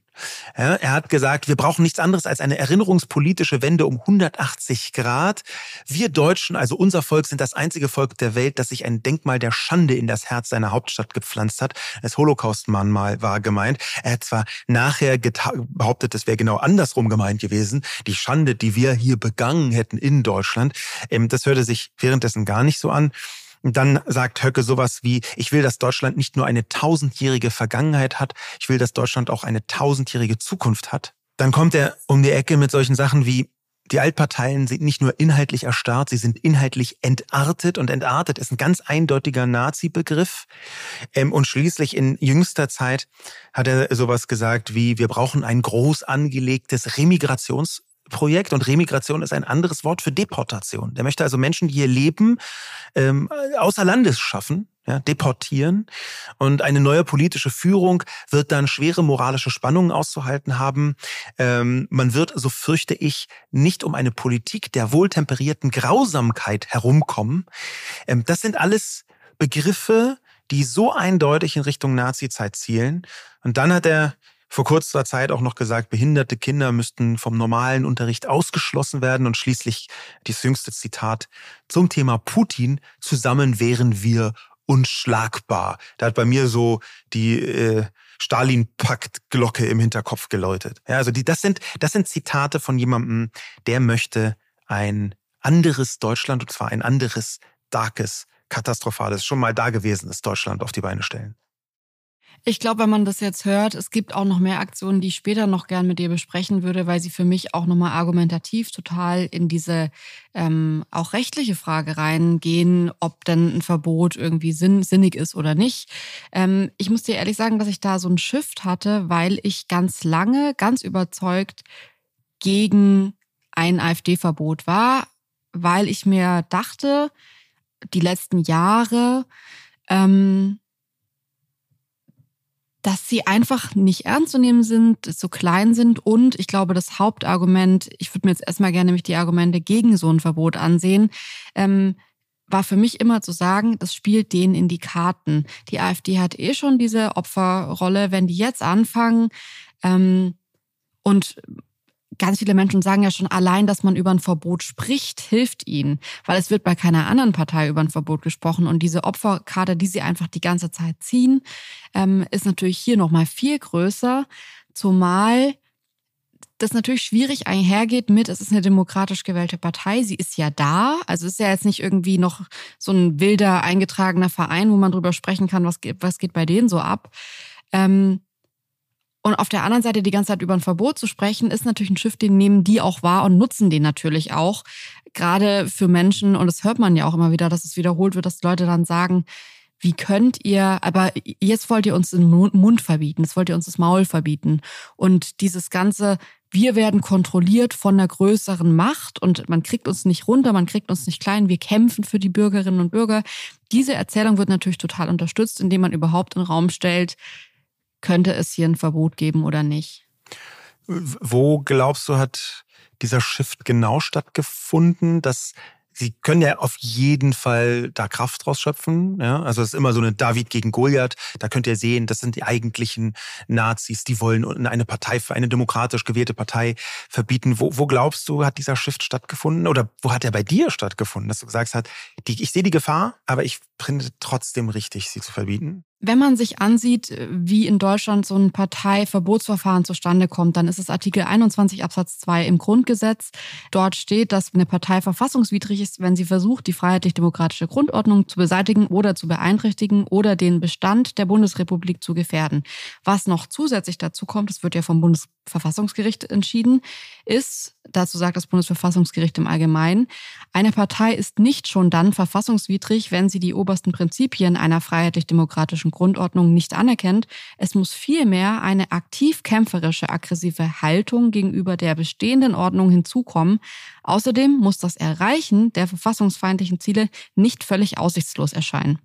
Ja, er hat gesagt, wir brauchen nichts anderes als eine erinnerungspolitische Wende um 180 Grad. Wir Deutschen, also unser Volk, sind das einzige Volk der Welt, das sich ein Denkmal der Schande in das Herz seiner Hauptstadt gepflanzt hat. Das Holocaust-Mahnmal war gemeint. Er hat zwar nachher behauptet, es wäre genau andersrum gemeint gewesen. Die Schande, die wir hier begangen hätten in Deutschland. Ähm, das hörte sich währenddessen gar nicht so an. Und dann sagt Höcke sowas wie, ich will, dass Deutschland nicht nur eine tausendjährige Vergangenheit hat, ich will, dass Deutschland auch eine tausendjährige Zukunft hat. Dann kommt er um die Ecke mit solchen Sachen wie, die Altparteien sind nicht nur inhaltlich erstarrt, sie sind inhaltlich entartet und entartet ist ein ganz eindeutiger Nazi-Begriff. Ähm, und schließlich in jüngster Zeit hat er sowas gesagt wie, wir brauchen ein groß angelegtes Remigrations Projekt und Remigration ist ein anderes Wort für Deportation. Der möchte also Menschen, die hier leben, ähm, außer Landes schaffen, ja, deportieren. Und eine neue politische Führung wird dann schwere moralische Spannungen auszuhalten haben. Ähm, man wird, so fürchte ich, nicht um eine Politik der wohltemperierten Grausamkeit herumkommen. Ähm, das sind alles Begriffe, die so eindeutig in Richtung Nazizeit zielen. Und dann hat er vor kurzer Zeit auch noch gesagt, behinderte Kinder müssten vom normalen Unterricht ausgeschlossen werden und schließlich das jüngste Zitat zum Thema Putin, zusammen wären wir unschlagbar. Da hat bei mir so die äh, Stalin-Pakt-Glocke im Hinterkopf geläutet. Ja, also die, das sind, das sind Zitate von jemandem, der möchte ein anderes Deutschland, und zwar ein anderes, darkes, katastrophales, schon mal dagewesenes Deutschland auf die Beine stellen. Ich glaube, wenn man das jetzt hört, es gibt auch noch mehr Aktionen, die ich später noch gern mit dir besprechen würde, weil sie für mich auch nochmal argumentativ total in diese ähm, auch rechtliche Frage reingehen, ob denn ein Verbot irgendwie sinn, sinnig ist oder nicht. Ähm, ich muss dir ehrlich sagen, dass ich da so einen Shift hatte, weil ich ganz lange ganz überzeugt gegen ein AfD-Verbot war, weil ich mir dachte, die letzten Jahre, ähm, dass sie einfach nicht ernst zu nehmen sind, so klein sind und ich glaube, das Hauptargument, ich würde mir jetzt erstmal gerne nämlich die Argumente gegen so ein Verbot ansehen, ähm, war für mich immer zu sagen, das spielt denen in die Karten. Die AfD hat eh schon diese Opferrolle, wenn die jetzt anfangen ähm, und ganz viele Menschen sagen ja schon allein, dass man über ein Verbot spricht, hilft ihnen, weil es wird bei keiner anderen Partei über ein Verbot gesprochen. Und diese Opferkarte, die sie einfach die ganze Zeit ziehen, ähm, ist natürlich hier noch mal viel größer, zumal das natürlich schwierig einhergeht mit, es ist eine demokratisch gewählte Partei, sie ist ja da, also ist ja jetzt nicht irgendwie noch so ein wilder eingetragener Verein, wo man drüber sprechen kann, was geht, was geht bei denen so ab. Ähm, und auf der anderen Seite die ganze Zeit über ein Verbot zu sprechen, ist natürlich ein Schiff, den nehmen die auch wahr und nutzen den natürlich auch. Gerade für Menschen, und das hört man ja auch immer wieder, dass es wiederholt wird, dass Leute dann sagen, wie könnt ihr, aber jetzt wollt ihr uns den Mund verbieten, jetzt wollt ihr uns das Maul verbieten. Und dieses ganze, wir werden kontrolliert von einer größeren Macht und man kriegt uns nicht runter, man kriegt uns nicht klein, wir kämpfen für die Bürgerinnen und Bürger. Diese Erzählung wird natürlich total unterstützt, indem man überhaupt in den Raum stellt, könnte es hier ein Verbot geben oder nicht? Wo glaubst du, hat dieser Shift genau stattgefunden, dass Sie können ja auf jeden Fall da Kraft draus schöpfen. Ja? Also es ist immer so eine David gegen Goliath. Da könnt ihr sehen, das sind die eigentlichen Nazis, die wollen eine Partei, für eine demokratisch gewählte Partei verbieten. Wo, wo glaubst du, hat dieser Shift stattgefunden? Oder wo hat er bei dir stattgefunden, dass du gesagt hast, die, ich sehe die Gefahr, aber ich finde trotzdem richtig, sie zu verbieten? Wenn man sich ansieht, wie in Deutschland so ein Parteiverbotsverfahren zustande kommt, dann ist es Artikel 21 Absatz 2 im Grundgesetz. Dort steht, dass eine Partei verfassungswidrig ist, wenn sie versucht, die freiheitlich-demokratische Grundordnung zu beseitigen oder zu beeinträchtigen oder den Bestand der Bundesrepublik zu gefährden. Was noch zusätzlich dazu kommt, das wird ja vom Bundesverfassungsgericht entschieden, ist, dazu sagt das Bundesverfassungsgericht im Allgemeinen, eine Partei ist nicht schon dann verfassungswidrig, wenn sie die obersten Prinzipien einer freiheitlich-demokratischen Grundordnung nicht anerkennt. Es muss vielmehr eine aktiv kämpferische, aggressive Haltung gegenüber der bestehenden Ordnung hinzukommen. Außerdem muss das Erreichen der verfassungsfeindlichen Ziele nicht völlig aussichtslos erscheinen.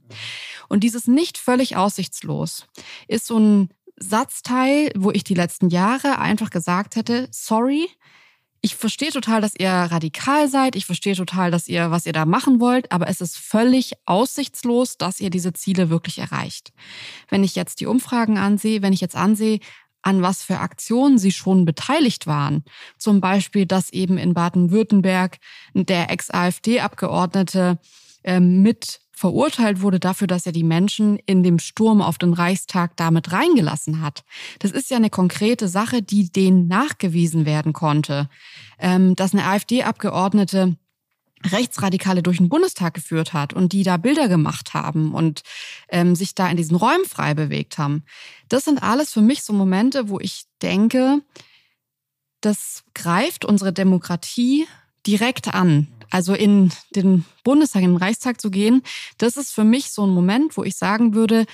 Und dieses nicht völlig aussichtslos ist so ein Satzteil, wo ich die letzten Jahre einfach gesagt hätte, sorry, ich verstehe total, dass ihr radikal seid. Ich verstehe total, dass ihr, was ihr da machen wollt. Aber es ist völlig aussichtslos, dass ihr diese Ziele wirklich erreicht. Wenn ich jetzt die Umfragen ansehe, wenn ich jetzt ansehe, an was für Aktionen sie schon beteiligt waren. Zum Beispiel, dass eben in Baden-Württemberg der Ex-AfD-Abgeordnete äh, mit verurteilt wurde dafür, dass er die Menschen in dem Sturm auf den Reichstag damit reingelassen hat. Das ist ja eine konkrete Sache, die denen nachgewiesen werden konnte. Ähm, dass eine AfD-Abgeordnete Rechtsradikale durch den Bundestag geführt hat und die da Bilder gemacht haben und ähm, sich da in diesen Räumen frei bewegt haben. Das sind alles für mich so Momente, wo ich denke, das greift unsere Demokratie direkt an also in den Bundestag, in den Reichstag zu gehen, das ist für mich so ein Moment, wo ich sagen würde,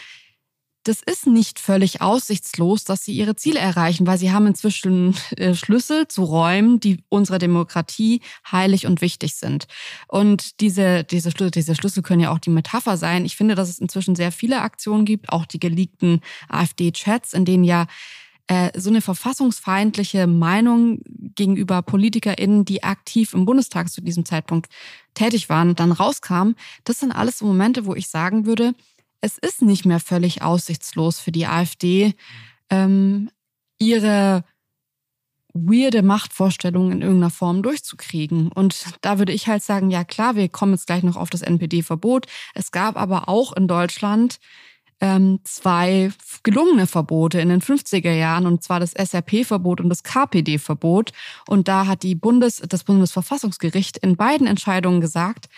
das ist nicht völlig aussichtslos, dass sie ihre Ziele erreichen, weil sie haben inzwischen äh, Schlüssel zu Räumen, die unserer Demokratie heilig und wichtig sind. Und diese, diese, Schlüssel, diese Schlüssel können ja auch die Metapher sein. Ich finde, dass es inzwischen sehr viele Aktionen gibt, auch die geleakten AfD-Chats, in denen ja äh, so eine verfassungsfeindliche Meinung gegenüber PolitikerInnen, die aktiv im Bundestag zu diesem Zeitpunkt tätig waren, dann rauskam, das sind alles so Momente, wo ich sagen würde, es ist nicht mehr völlig aussichtslos für die AfD, ähm, ihre weirde Machtvorstellungen in irgendeiner Form durchzukriegen. Und da würde ich halt sagen, ja klar, wir kommen jetzt gleich noch auf das NPD-Verbot. Es gab aber auch in Deutschland ähm, zwei gelungene Verbote in den 50er Jahren, und zwar das SRP-Verbot und das KPD-Verbot. Und da hat die Bundes, das Bundesverfassungsgericht in beiden Entscheidungen gesagt,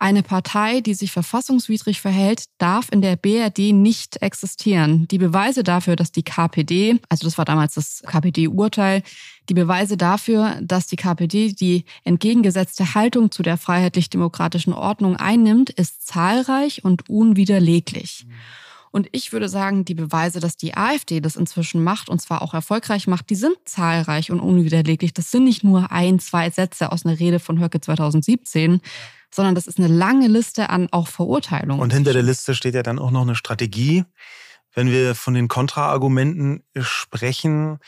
eine Partei, die sich verfassungswidrig verhält, darf in der BRD nicht existieren. Die Beweise dafür, dass die KPD, also das war damals das KPD-Urteil, die Beweise dafür, dass die KPD die entgegengesetzte Haltung zu der freiheitlich-demokratischen Ordnung einnimmt, ist zahlreich und unwiderleglich. Mhm. Und ich würde sagen, die Beweise, dass die AfD das inzwischen macht und zwar auch erfolgreich macht, die sind zahlreich und unwiderleglich. Das sind nicht nur ein, zwei Sätze aus einer Rede von Höcke 2017, sondern das ist eine lange Liste an auch Verurteilungen. Und hinter der Liste steht ja dann auch noch eine Strategie. Wenn wir von den Kontraargumenten sprechen,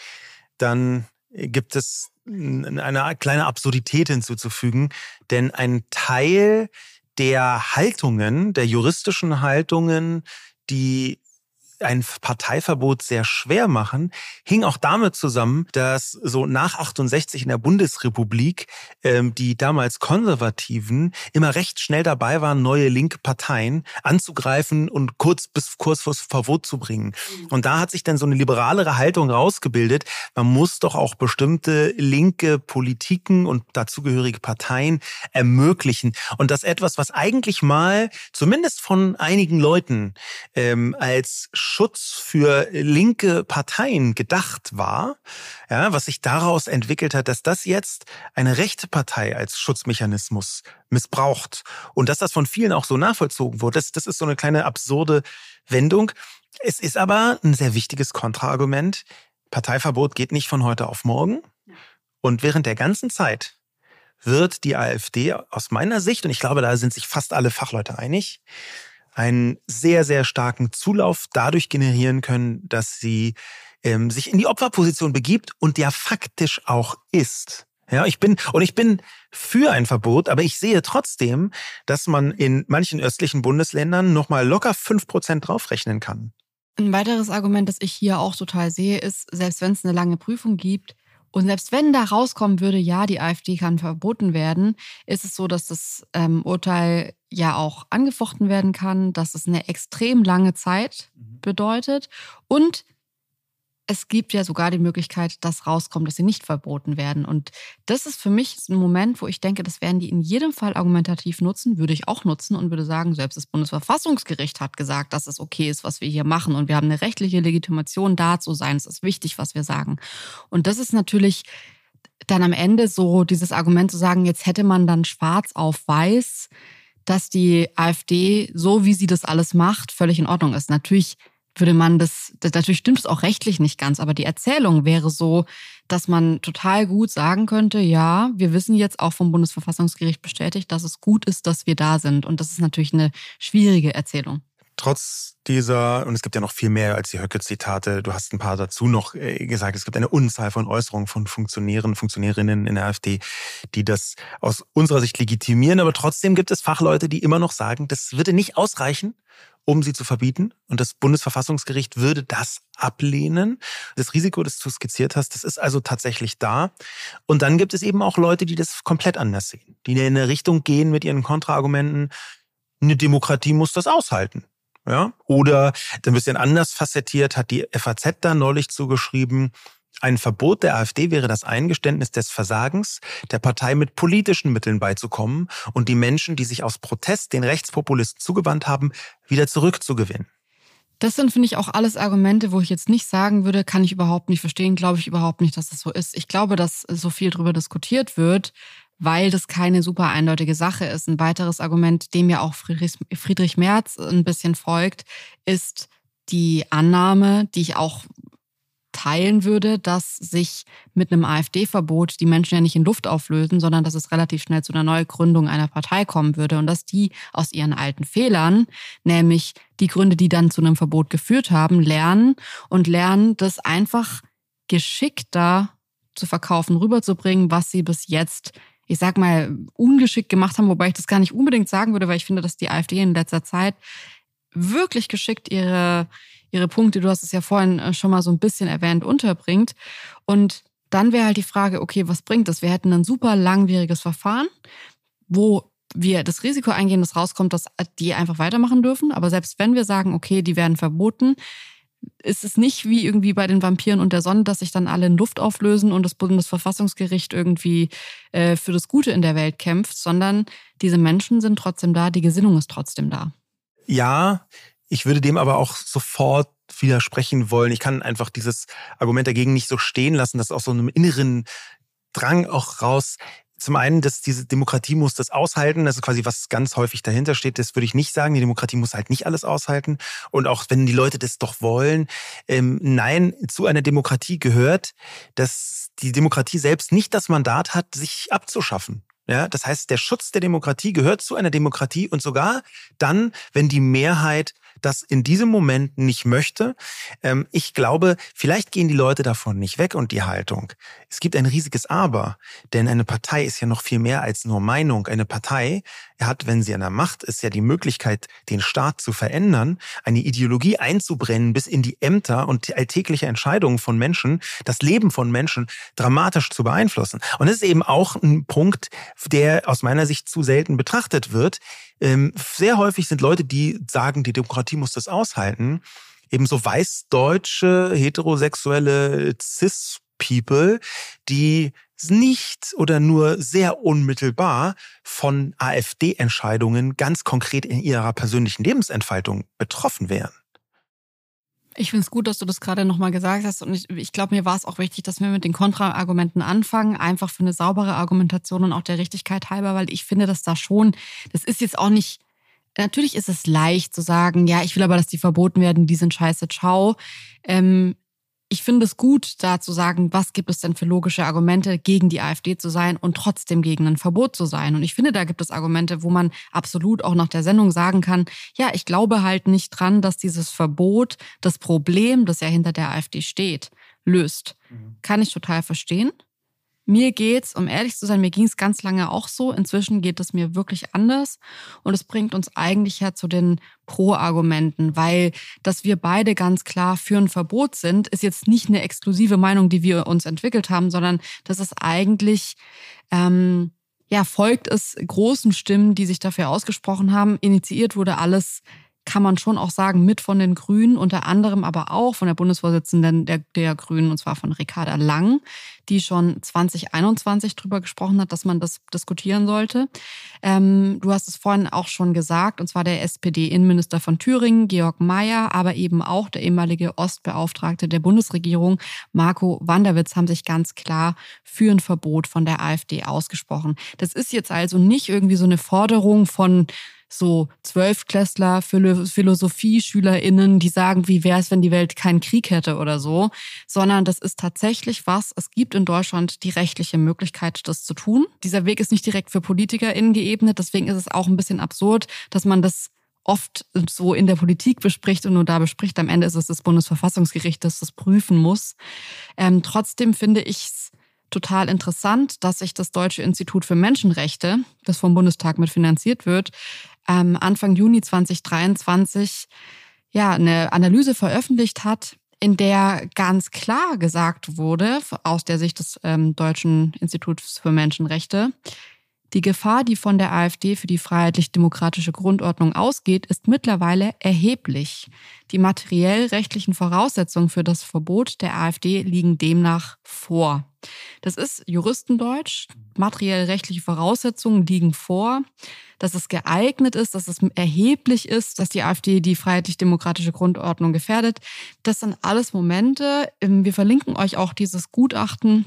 dann gibt es eine kleine Absurdität hinzuzufügen, denn ein Teil der Haltungen, der juristischen Haltungen, die ein Parteiverbot sehr schwer machen, hing auch damit zusammen, dass so nach 68 in der Bundesrepublik ähm, die damals Konservativen immer recht schnell dabei waren, neue linke Parteien anzugreifen und kurz bis kurz vors Verbot zu bringen. Mhm. Und da hat sich dann so eine liberalere Haltung rausgebildet. Man muss doch auch bestimmte linke Politiken und dazugehörige Parteien ermöglichen. Und das etwas, was eigentlich mal zumindest von einigen Leuten ähm, als Schutz für linke Parteien gedacht war, ja, was sich daraus entwickelt hat, dass das jetzt eine rechte Partei als Schutzmechanismus missbraucht und dass das von vielen auch so nachvollzogen wurde. Das, das ist so eine kleine absurde Wendung. Es ist aber ein sehr wichtiges Kontraargument. Parteiverbot geht nicht von heute auf morgen. Und während der ganzen Zeit wird die AfD aus meiner Sicht, und ich glaube, da sind sich fast alle Fachleute einig, einen sehr, sehr starken Zulauf dadurch generieren können, dass sie ähm, sich in die Opferposition begibt und ja faktisch auch ist. Ja, ich bin, und ich bin für ein Verbot, aber ich sehe trotzdem, dass man in manchen östlichen Bundesländern nochmal locker fünf Prozent draufrechnen kann. Ein weiteres Argument, das ich hier auch total sehe, ist, selbst wenn es eine lange Prüfung gibt und selbst wenn da rauskommen würde, ja, die AfD kann verboten werden, ist es so, dass das ähm, Urteil ja auch angefochten werden kann, dass es eine extrem lange Zeit mhm. bedeutet und es gibt ja sogar die Möglichkeit, dass rauskommt, dass sie nicht verboten werden. Und das ist für mich ein Moment, wo ich denke, das werden die in jedem Fall argumentativ nutzen, würde ich auch nutzen und würde sagen, selbst das Bundesverfassungsgericht hat gesagt, dass es okay ist, was wir hier machen. Und wir haben eine rechtliche Legitimation da zu sein. Es ist wichtig, was wir sagen. Und das ist natürlich dann am Ende so dieses Argument zu sagen, jetzt hätte man dann schwarz auf weiß, dass die AfD, so wie sie das alles macht, völlig in Ordnung ist. Natürlich würde man das, natürlich stimmt es auch rechtlich nicht ganz, aber die Erzählung wäre so, dass man total gut sagen könnte, ja, wir wissen jetzt auch vom Bundesverfassungsgericht bestätigt, dass es gut ist, dass wir da sind. Und das ist natürlich eine schwierige Erzählung. Trotz dieser, und es gibt ja noch viel mehr als die Höcke-Zitate, du hast ein paar dazu noch äh, gesagt, es gibt eine Unzahl von Äußerungen von Funktionären, Funktionärinnen in der AfD, die das aus unserer Sicht legitimieren, aber trotzdem gibt es Fachleute, die immer noch sagen, das würde nicht ausreichen, um sie zu verbieten. Und das Bundesverfassungsgericht würde das ablehnen. Das Risiko, das du skizziert hast, das ist also tatsächlich da. Und dann gibt es eben auch Leute, die das komplett anders sehen, die in eine Richtung gehen mit ihren Kontraargumenten. Eine Demokratie muss das aushalten. Ja? Oder ein bisschen anders facettiert hat die FAZ da neulich zugeschrieben, ein Verbot der AfD wäre das Eingeständnis des Versagens, der Partei mit politischen Mitteln beizukommen und die Menschen, die sich aus Protest den Rechtspopulisten zugewandt haben, wieder zurückzugewinnen. Das sind, finde ich, auch alles Argumente, wo ich jetzt nicht sagen würde, kann ich überhaupt nicht verstehen, glaube ich überhaupt nicht, dass das so ist. Ich glaube, dass so viel darüber diskutiert wird, weil das keine super eindeutige Sache ist. Ein weiteres Argument, dem ja auch Friedrich Merz ein bisschen folgt, ist die Annahme, die ich auch teilen würde, dass sich mit einem AfD-Verbot die Menschen ja nicht in Luft auflösen, sondern dass es relativ schnell zu einer Neugründung einer Partei kommen würde und dass die aus ihren alten Fehlern, nämlich die Gründe, die dann zu einem Verbot geführt haben, lernen und lernen, das einfach geschickter zu verkaufen, rüberzubringen, was sie bis jetzt ich sag mal, ungeschickt gemacht haben, wobei ich das gar nicht unbedingt sagen würde, weil ich finde, dass die AfD in letzter Zeit wirklich geschickt ihre, ihre Punkte, du hast es ja vorhin äh, schon mal so ein bisschen erwähnt, unterbringt. Und dann wäre halt die Frage, okay, was bringt das? Wir hätten ein super langwieriges Verfahren, wo wir das Risiko eingehen, dass rauskommt, dass die einfach weitermachen dürfen. Aber selbst wenn wir sagen, okay, die werden verboten, ist es nicht wie irgendwie bei den Vampiren und der Sonne, dass sich dann alle in Luft auflösen und das Bundesverfassungsgericht irgendwie äh, für das Gute in der Welt kämpft, sondern diese Menschen sind trotzdem da, die Gesinnung ist trotzdem da. Ja, ich würde dem aber auch sofort widersprechen wollen. Ich kann einfach dieses Argument dagegen nicht so stehen lassen, dass aus so einem inneren Drang auch raus zum einen, dass diese Demokratie muss das aushalten. Das ist quasi was ganz häufig dahinter steht. Das würde ich nicht sagen. Die Demokratie muss halt nicht alles aushalten. Und auch wenn die Leute das doch wollen, ähm, nein, zu einer Demokratie gehört, dass die Demokratie selbst nicht das Mandat hat, sich abzuschaffen. Ja, das heißt, der Schutz der Demokratie gehört zu einer Demokratie und sogar dann, wenn die Mehrheit das in diesem Moment nicht möchte. Ähm, ich glaube, vielleicht gehen die Leute davon nicht weg und die Haltung. Es gibt ein riesiges Aber, denn eine Partei ist ja noch viel mehr als nur Meinung. Eine Partei hat, wenn sie an der Macht ist, ja die Möglichkeit, den Staat zu verändern, eine Ideologie einzubrennen bis in die Ämter und alltägliche Entscheidungen von Menschen, das Leben von Menschen dramatisch zu beeinflussen. Und das ist eben auch ein Punkt, der aus meiner Sicht zu selten betrachtet wird. Ähm, sehr häufig sind Leute, die sagen, die Demokratie muss das aushalten, eben so weißdeutsche, heterosexuelle Cis-People, die nicht oder nur sehr unmittelbar von AfD-Entscheidungen ganz konkret in ihrer persönlichen Lebensentfaltung betroffen wären. Ich finde es gut, dass du das gerade nochmal gesagt hast. Und ich, ich glaube, mir war es auch wichtig, dass wir mit den Kontraargumenten anfangen, einfach für eine saubere Argumentation und auch der Richtigkeit halber, weil ich finde, dass da schon, das ist jetzt auch nicht, natürlich ist es leicht zu sagen, ja, ich will aber, dass die verboten werden, die sind scheiße, ciao. Ähm, ich finde es gut, da zu sagen, was gibt es denn für logische Argumente, gegen die AfD zu sein und trotzdem gegen ein Verbot zu sein. Und ich finde, da gibt es Argumente, wo man absolut auch nach der Sendung sagen kann, ja, ich glaube halt nicht dran, dass dieses Verbot das Problem, das ja hinter der AfD steht, löst. Mhm. Kann ich total verstehen. Mir geht's, um ehrlich zu sein, mir ging's ganz lange auch so. Inzwischen geht es mir wirklich anders. Und es bringt uns eigentlich ja zu den Pro-Argumenten, weil dass wir beide ganz klar für ein Verbot sind, ist jetzt nicht eine exklusive Meinung, die wir uns entwickelt haben, sondern das ist eigentlich ähm, ja folgt es großen Stimmen, die sich dafür ausgesprochen haben. Initiiert wurde alles kann man schon auch sagen, mit von den Grünen, unter anderem aber auch von der Bundesvorsitzenden der, der Grünen, und zwar von Ricarda Lang, die schon 2021 drüber gesprochen hat, dass man das diskutieren sollte. Ähm, du hast es vorhin auch schon gesagt, und zwar der SPD-Innenminister von Thüringen, Georg Mayer, aber eben auch der ehemalige Ostbeauftragte der Bundesregierung, Marco Wanderwitz, haben sich ganz klar für ein Verbot von der AfD ausgesprochen. Das ist jetzt also nicht irgendwie so eine Forderung von so Zwölfklässler, Philosophie-SchülerInnen, die sagen, wie wäre es, wenn die Welt keinen Krieg hätte oder so, sondern das ist tatsächlich was. Es gibt in Deutschland die rechtliche Möglichkeit, das zu tun. Dieser Weg ist nicht direkt für PolitikerInnen geebnet, deswegen ist es auch ein bisschen absurd, dass man das oft so in der Politik bespricht und nur da bespricht. Am Ende ist es das Bundesverfassungsgericht, das das prüfen muss. Ähm, trotzdem finde ich es total interessant, dass sich das Deutsche Institut für Menschenrechte, das vom Bundestag mitfinanziert wird, ähm, Anfang Juni 2023 ja eine Analyse veröffentlicht hat, in der ganz klar gesagt wurde, aus der Sicht des ähm, Deutschen Instituts für Menschenrechte, die Gefahr, die von der AfD für die freiheitlich-demokratische Grundordnung ausgeht, ist mittlerweile erheblich. Die materiell-rechtlichen Voraussetzungen für das Verbot der AfD liegen demnach vor. Das ist Juristendeutsch. Materiell-rechtliche Voraussetzungen liegen vor dass es geeignet ist, dass es erheblich ist, dass die AfD die freiheitlich-demokratische Grundordnung gefährdet. Das sind alles Momente. Ähm, wir verlinken euch auch dieses Gutachten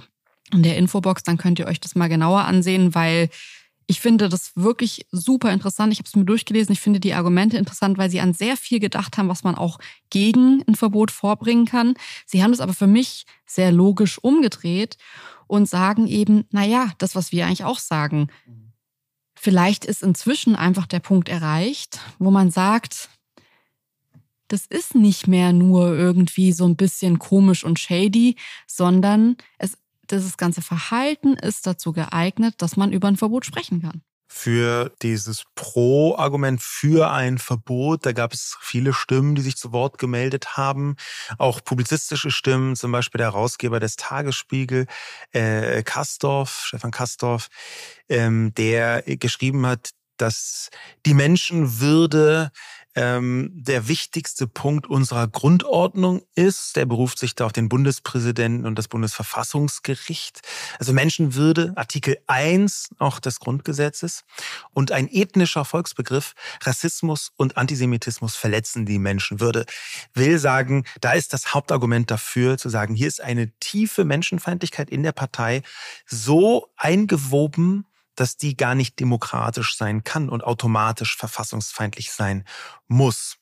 in der Infobox, dann könnt ihr euch das mal genauer ansehen, weil ich finde das wirklich super interessant. Ich habe es mir durchgelesen. Ich finde die Argumente interessant, weil sie an sehr viel gedacht haben, was man auch gegen ein Verbot vorbringen kann. Sie haben es aber für mich sehr logisch umgedreht und sagen eben, na ja, das, was wir eigentlich auch sagen. Vielleicht ist inzwischen einfach der Punkt erreicht, wo man sagt, das ist nicht mehr nur irgendwie so ein bisschen komisch und shady, sondern es, das ganze Verhalten ist dazu geeignet, dass man über ein Verbot sprechen kann für dieses Pro-Argument für ein Verbot. Da gab es viele Stimmen, die sich zu Wort gemeldet haben, auch publizistische Stimmen, zum Beispiel der Herausgeber des Tagesspiegel, äh, Kastorf, Stefan Kastorf, ähm, der geschrieben hat, dass die Menschenwürde ähm, der wichtigste Punkt unserer Grundordnung ist. Der beruft sich da auf den Bundespräsidenten und das Bundesverfassungsgericht. Also Menschenwürde, Artikel 1 auch des Grundgesetzes. Und ein ethnischer Volksbegriff, Rassismus und Antisemitismus verletzen die Menschenwürde. Will sagen, da ist das Hauptargument dafür, zu sagen, hier ist eine tiefe Menschenfeindlichkeit in der Partei so eingewoben, dass die gar nicht demokratisch sein kann und automatisch verfassungsfeindlich sein muss.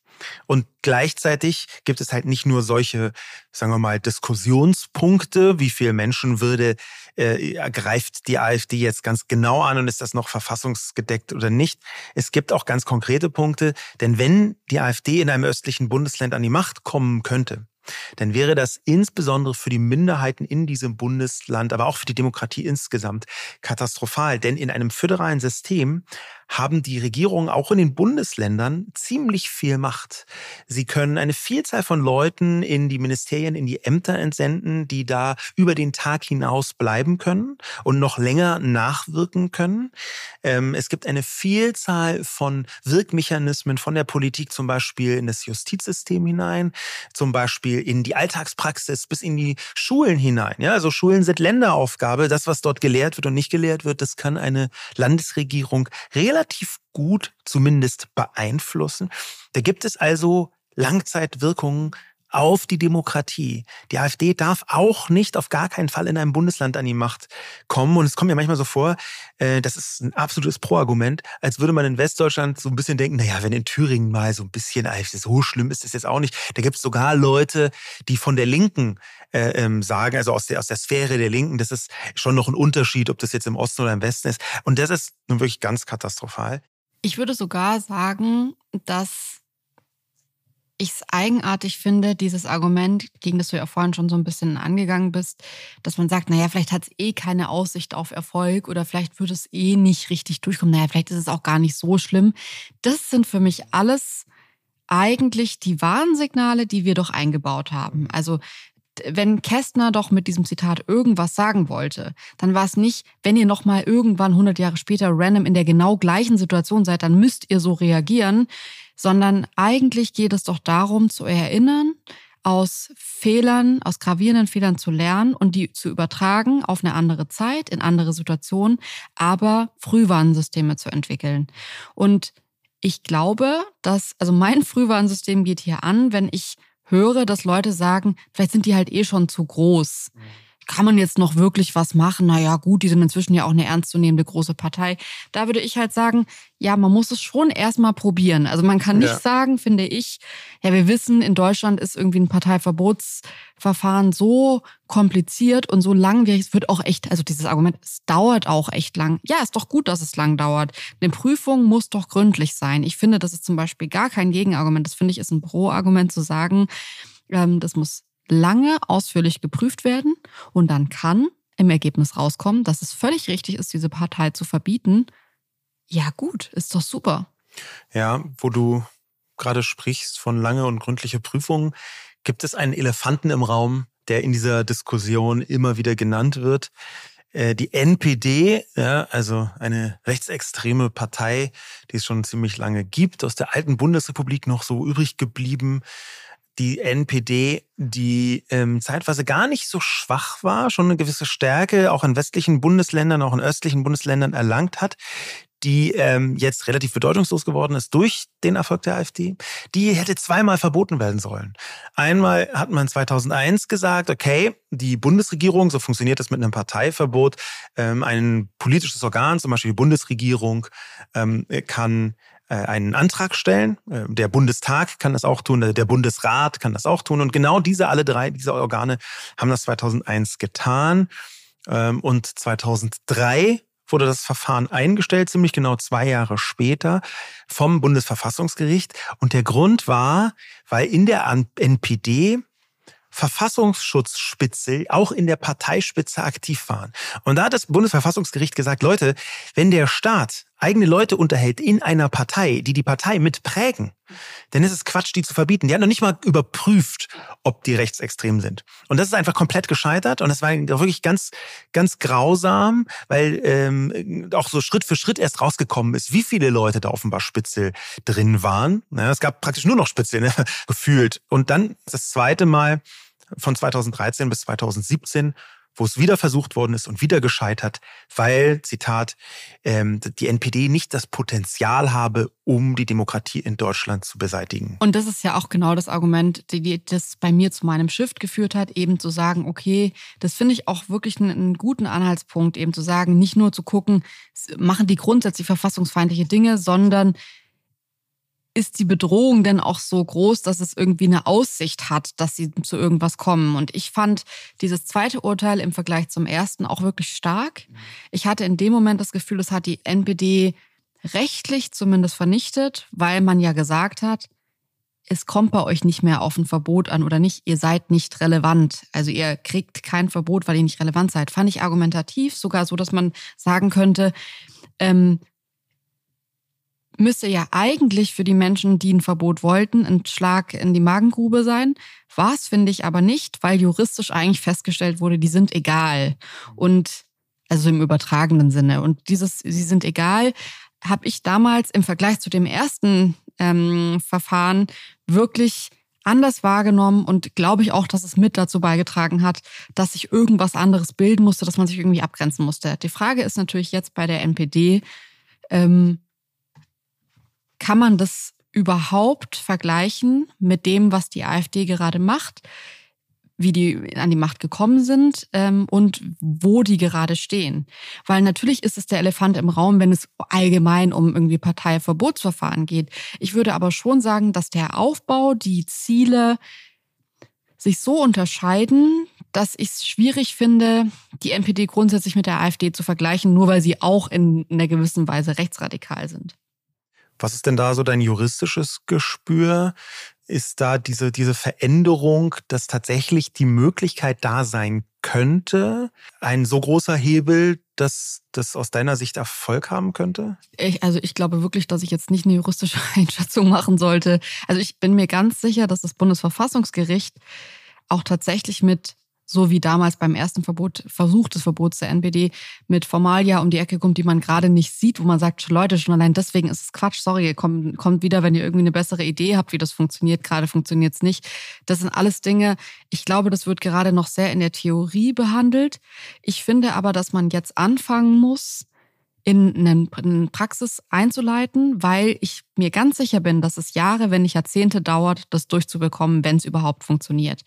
Und gleichzeitig gibt es halt nicht nur solche, sagen wir mal, Diskussionspunkte, wie viel Menschenwürde äh, greift die AfD jetzt ganz genau an und ist das noch verfassungsgedeckt oder nicht. Es gibt auch ganz konkrete Punkte, denn wenn die AfD in einem östlichen Bundesland an die Macht kommen könnte, dann wäre das insbesondere für die Minderheiten in diesem Bundesland, aber auch für die Demokratie insgesamt katastrophal. Denn in einem föderalen System haben die Regierungen auch in den Bundesländern ziemlich viel Macht. Sie können eine Vielzahl von Leuten in die Ministerien, in die Ämter entsenden, die da über den Tag hinaus bleiben können und noch länger nachwirken können. Ähm, es gibt eine Vielzahl von Wirkmechanismen von der Politik zum Beispiel in das Justizsystem hinein, zum Beispiel in die Alltagspraxis bis in die Schulen hinein. Ja, also Schulen sind Länderaufgabe. Das, was dort gelehrt wird und nicht gelehrt wird, das kann eine Landesregierung relativ gut zumindest beeinflussen. Da gibt es also Langzeitwirkungen auf die Demokratie. Die AfD darf auch nicht auf gar keinen Fall in einem Bundesland an die Macht kommen. Und es kommt mir manchmal so vor, äh, das ist ein absolutes Pro-Argument, als würde man in Westdeutschland so ein bisschen denken, naja, wenn in Thüringen mal so ein bisschen AfD, so schlimm ist es jetzt auch nicht. Da gibt es sogar Leute, die von der Linken äh, ähm, sagen, also aus der, aus der Sphäre der Linken, das ist schon noch ein Unterschied, ob das jetzt im Osten oder im Westen ist. Und das ist nun wirklich ganz katastrophal. Ich würde sogar sagen, dass ich es eigenartig finde, dieses Argument, gegen das du ja vorhin schon so ein bisschen angegangen bist, dass man sagt, naja, vielleicht hat es eh keine Aussicht auf Erfolg oder vielleicht wird es eh nicht richtig durchkommen. Naja, vielleicht ist es auch gar nicht so schlimm. Das sind für mich alles eigentlich die Warnsignale, die wir doch eingebaut haben. Also wenn Kästner doch mit diesem Zitat irgendwas sagen wollte, dann war es nicht, wenn ihr noch mal irgendwann 100 Jahre später random in der genau gleichen Situation seid, dann müsst ihr so reagieren, sondern eigentlich geht es doch darum zu erinnern, aus Fehlern, aus gravierenden Fehlern zu lernen und die zu übertragen auf eine andere Zeit, in andere Situationen, aber Frühwarnsysteme zu entwickeln. Und ich glaube, dass, also mein Frühwarnsystem geht hier an, wenn ich höre, dass Leute sagen, vielleicht sind die halt eh schon zu groß. Kann man jetzt noch wirklich was machen? Naja, gut, die sind inzwischen ja auch eine ernstzunehmende große Partei. Da würde ich halt sagen, ja, man muss es schon erstmal probieren. Also man kann nicht ja. sagen, finde ich, ja, wir wissen, in Deutschland ist irgendwie ein Parteiverbotsverfahren so kompliziert und so langwierig. Es wird auch echt, also dieses Argument, es dauert auch echt lang. Ja, ist doch gut, dass es lang dauert. Eine Prüfung muss doch gründlich sein. Ich finde, das ist zum Beispiel gar kein Gegenargument. Das finde ich ist ein Pro-Argument zu sagen, ähm, das muss lange ausführlich geprüft werden und dann kann im Ergebnis rauskommen, dass es völlig richtig ist, diese Partei zu verbieten. Ja gut, ist doch super. Ja, wo du gerade sprichst von lange und gründliche Prüfungen, gibt es einen Elefanten im Raum, der in dieser Diskussion immer wieder genannt wird. Äh, die NPD, ja, also eine rechtsextreme Partei, die es schon ziemlich lange gibt, aus der alten Bundesrepublik noch so übrig geblieben, die NPD, die ähm, zeitweise gar nicht so schwach war, schon eine gewisse Stärke auch in westlichen Bundesländern, auch in östlichen Bundesländern erlangt hat, die ähm, jetzt relativ bedeutungslos geworden ist durch den Erfolg der AfD, die hätte zweimal verboten werden sollen. Einmal hat man 2001 gesagt, okay, die Bundesregierung, so funktioniert das mit einem Parteiverbot, ähm, ein politisches Organ, zum Beispiel die Bundesregierung, ähm, kann einen Antrag stellen. Äh, der Bundestag kann das auch tun, der Bundesrat kann das auch tun. Und genau diese alle drei, diese Organe haben das 2001 getan. Ähm, und 2003 wurde das Verfahren eingestellt, ziemlich genau zwei Jahre später vom Bundesverfassungsgericht. Und der Grund war, weil in der NPD Verfassungsschutzspitze auch in der Parteispitze aktiv waren. Und da hat das Bundesverfassungsgericht gesagt, Leute, wenn der Staat eigene Leute unterhält in einer Partei, die die Partei mitprägen, dann ist es Quatsch, die zu verbieten. Die haben noch nicht mal überprüft, ob die rechtsextrem sind. Und das ist einfach komplett gescheitert. Und es war wirklich ganz, ganz grausam, weil ähm, auch so Schritt für Schritt erst rausgekommen ist, wie viele Leute da offenbar Spitzel drin waren. Ja, es gab praktisch nur noch Spitzel, ne? [LAUGHS] gefühlt. Und dann das zweite Mal von 2013 bis 2017 wo es wieder versucht worden ist und wieder gescheitert, weil, Zitat, ähm, die NPD nicht das Potenzial habe, um die Demokratie in Deutschland zu beseitigen. Und das ist ja auch genau das Argument, die, das bei mir zu meinem Shift geführt hat, eben zu sagen, okay, das finde ich auch wirklich einen, einen guten Anhaltspunkt, eben zu sagen, nicht nur zu gucken, machen die grundsätzlich verfassungsfeindliche Dinge, sondern ist die Bedrohung denn auch so groß, dass es irgendwie eine Aussicht hat, dass sie zu irgendwas kommen? Und ich fand dieses zweite Urteil im Vergleich zum ersten auch wirklich stark. Ich hatte in dem Moment das Gefühl, es hat die NPD rechtlich zumindest vernichtet, weil man ja gesagt hat, es kommt bei euch nicht mehr auf ein Verbot an oder nicht, ihr seid nicht relevant. Also ihr kriegt kein Verbot, weil ihr nicht relevant seid. Fand ich argumentativ, sogar so, dass man sagen könnte, ähm, müsste ja eigentlich für die Menschen, die ein Verbot wollten, ein Schlag in die Magengrube sein. War es, finde ich, aber nicht, weil juristisch eigentlich festgestellt wurde, die sind egal. Und also im übertragenen Sinne. Und dieses, sie sind egal, habe ich damals im Vergleich zu dem ersten ähm, Verfahren wirklich anders wahrgenommen und glaube ich auch, dass es mit dazu beigetragen hat, dass sich irgendwas anderes bilden musste, dass man sich irgendwie abgrenzen musste. Die Frage ist natürlich jetzt bei der NPD, ähm, kann man das überhaupt vergleichen mit dem, was die AfD gerade macht, wie die an die Macht gekommen sind ähm, und wo die gerade stehen. Weil natürlich ist es der Elefant im Raum, wenn es allgemein um irgendwie Parteiverbotsverfahren geht. Ich würde aber schon sagen, dass der Aufbau, die Ziele sich so unterscheiden, dass ich es schwierig finde, die NPD grundsätzlich mit der AfD zu vergleichen, nur weil sie auch in einer gewissen Weise rechtsradikal sind. Was ist denn da so dein juristisches Gespür? ist da diese, diese Veränderung, dass tatsächlich die Möglichkeit da sein könnte, ein so großer Hebel, dass das aus deiner Sicht Erfolg haben könnte? Ich, also ich glaube wirklich, dass ich jetzt nicht eine juristische [LAUGHS] Einschätzung machen sollte. Also ich bin mir ganz sicher, dass das Bundesverfassungsgericht auch tatsächlich mit so wie damals beim ersten Verbot, Versuch des Verbots der NPD mit Formalia um die Ecke kommt, die man gerade nicht sieht, wo man sagt, Leute, schon allein deswegen ist es Quatsch, sorry, kommt, kommt wieder, wenn ihr irgendwie eine bessere Idee habt, wie das funktioniert, gerade funktioniert es nicht. Das sind alles Dinge, ich glaube, das wird gerade noch sehr in der Theorie behandelt. Ich finde aber, dass man jetzt anfangen muss, in eine Praxis einzuleiten, weil ich mir ganz sicher bin, dass es Jahre, wenn nicht Jahrzehnte dauert, das durchzubekommen, wenn es überhaupt funktioniert.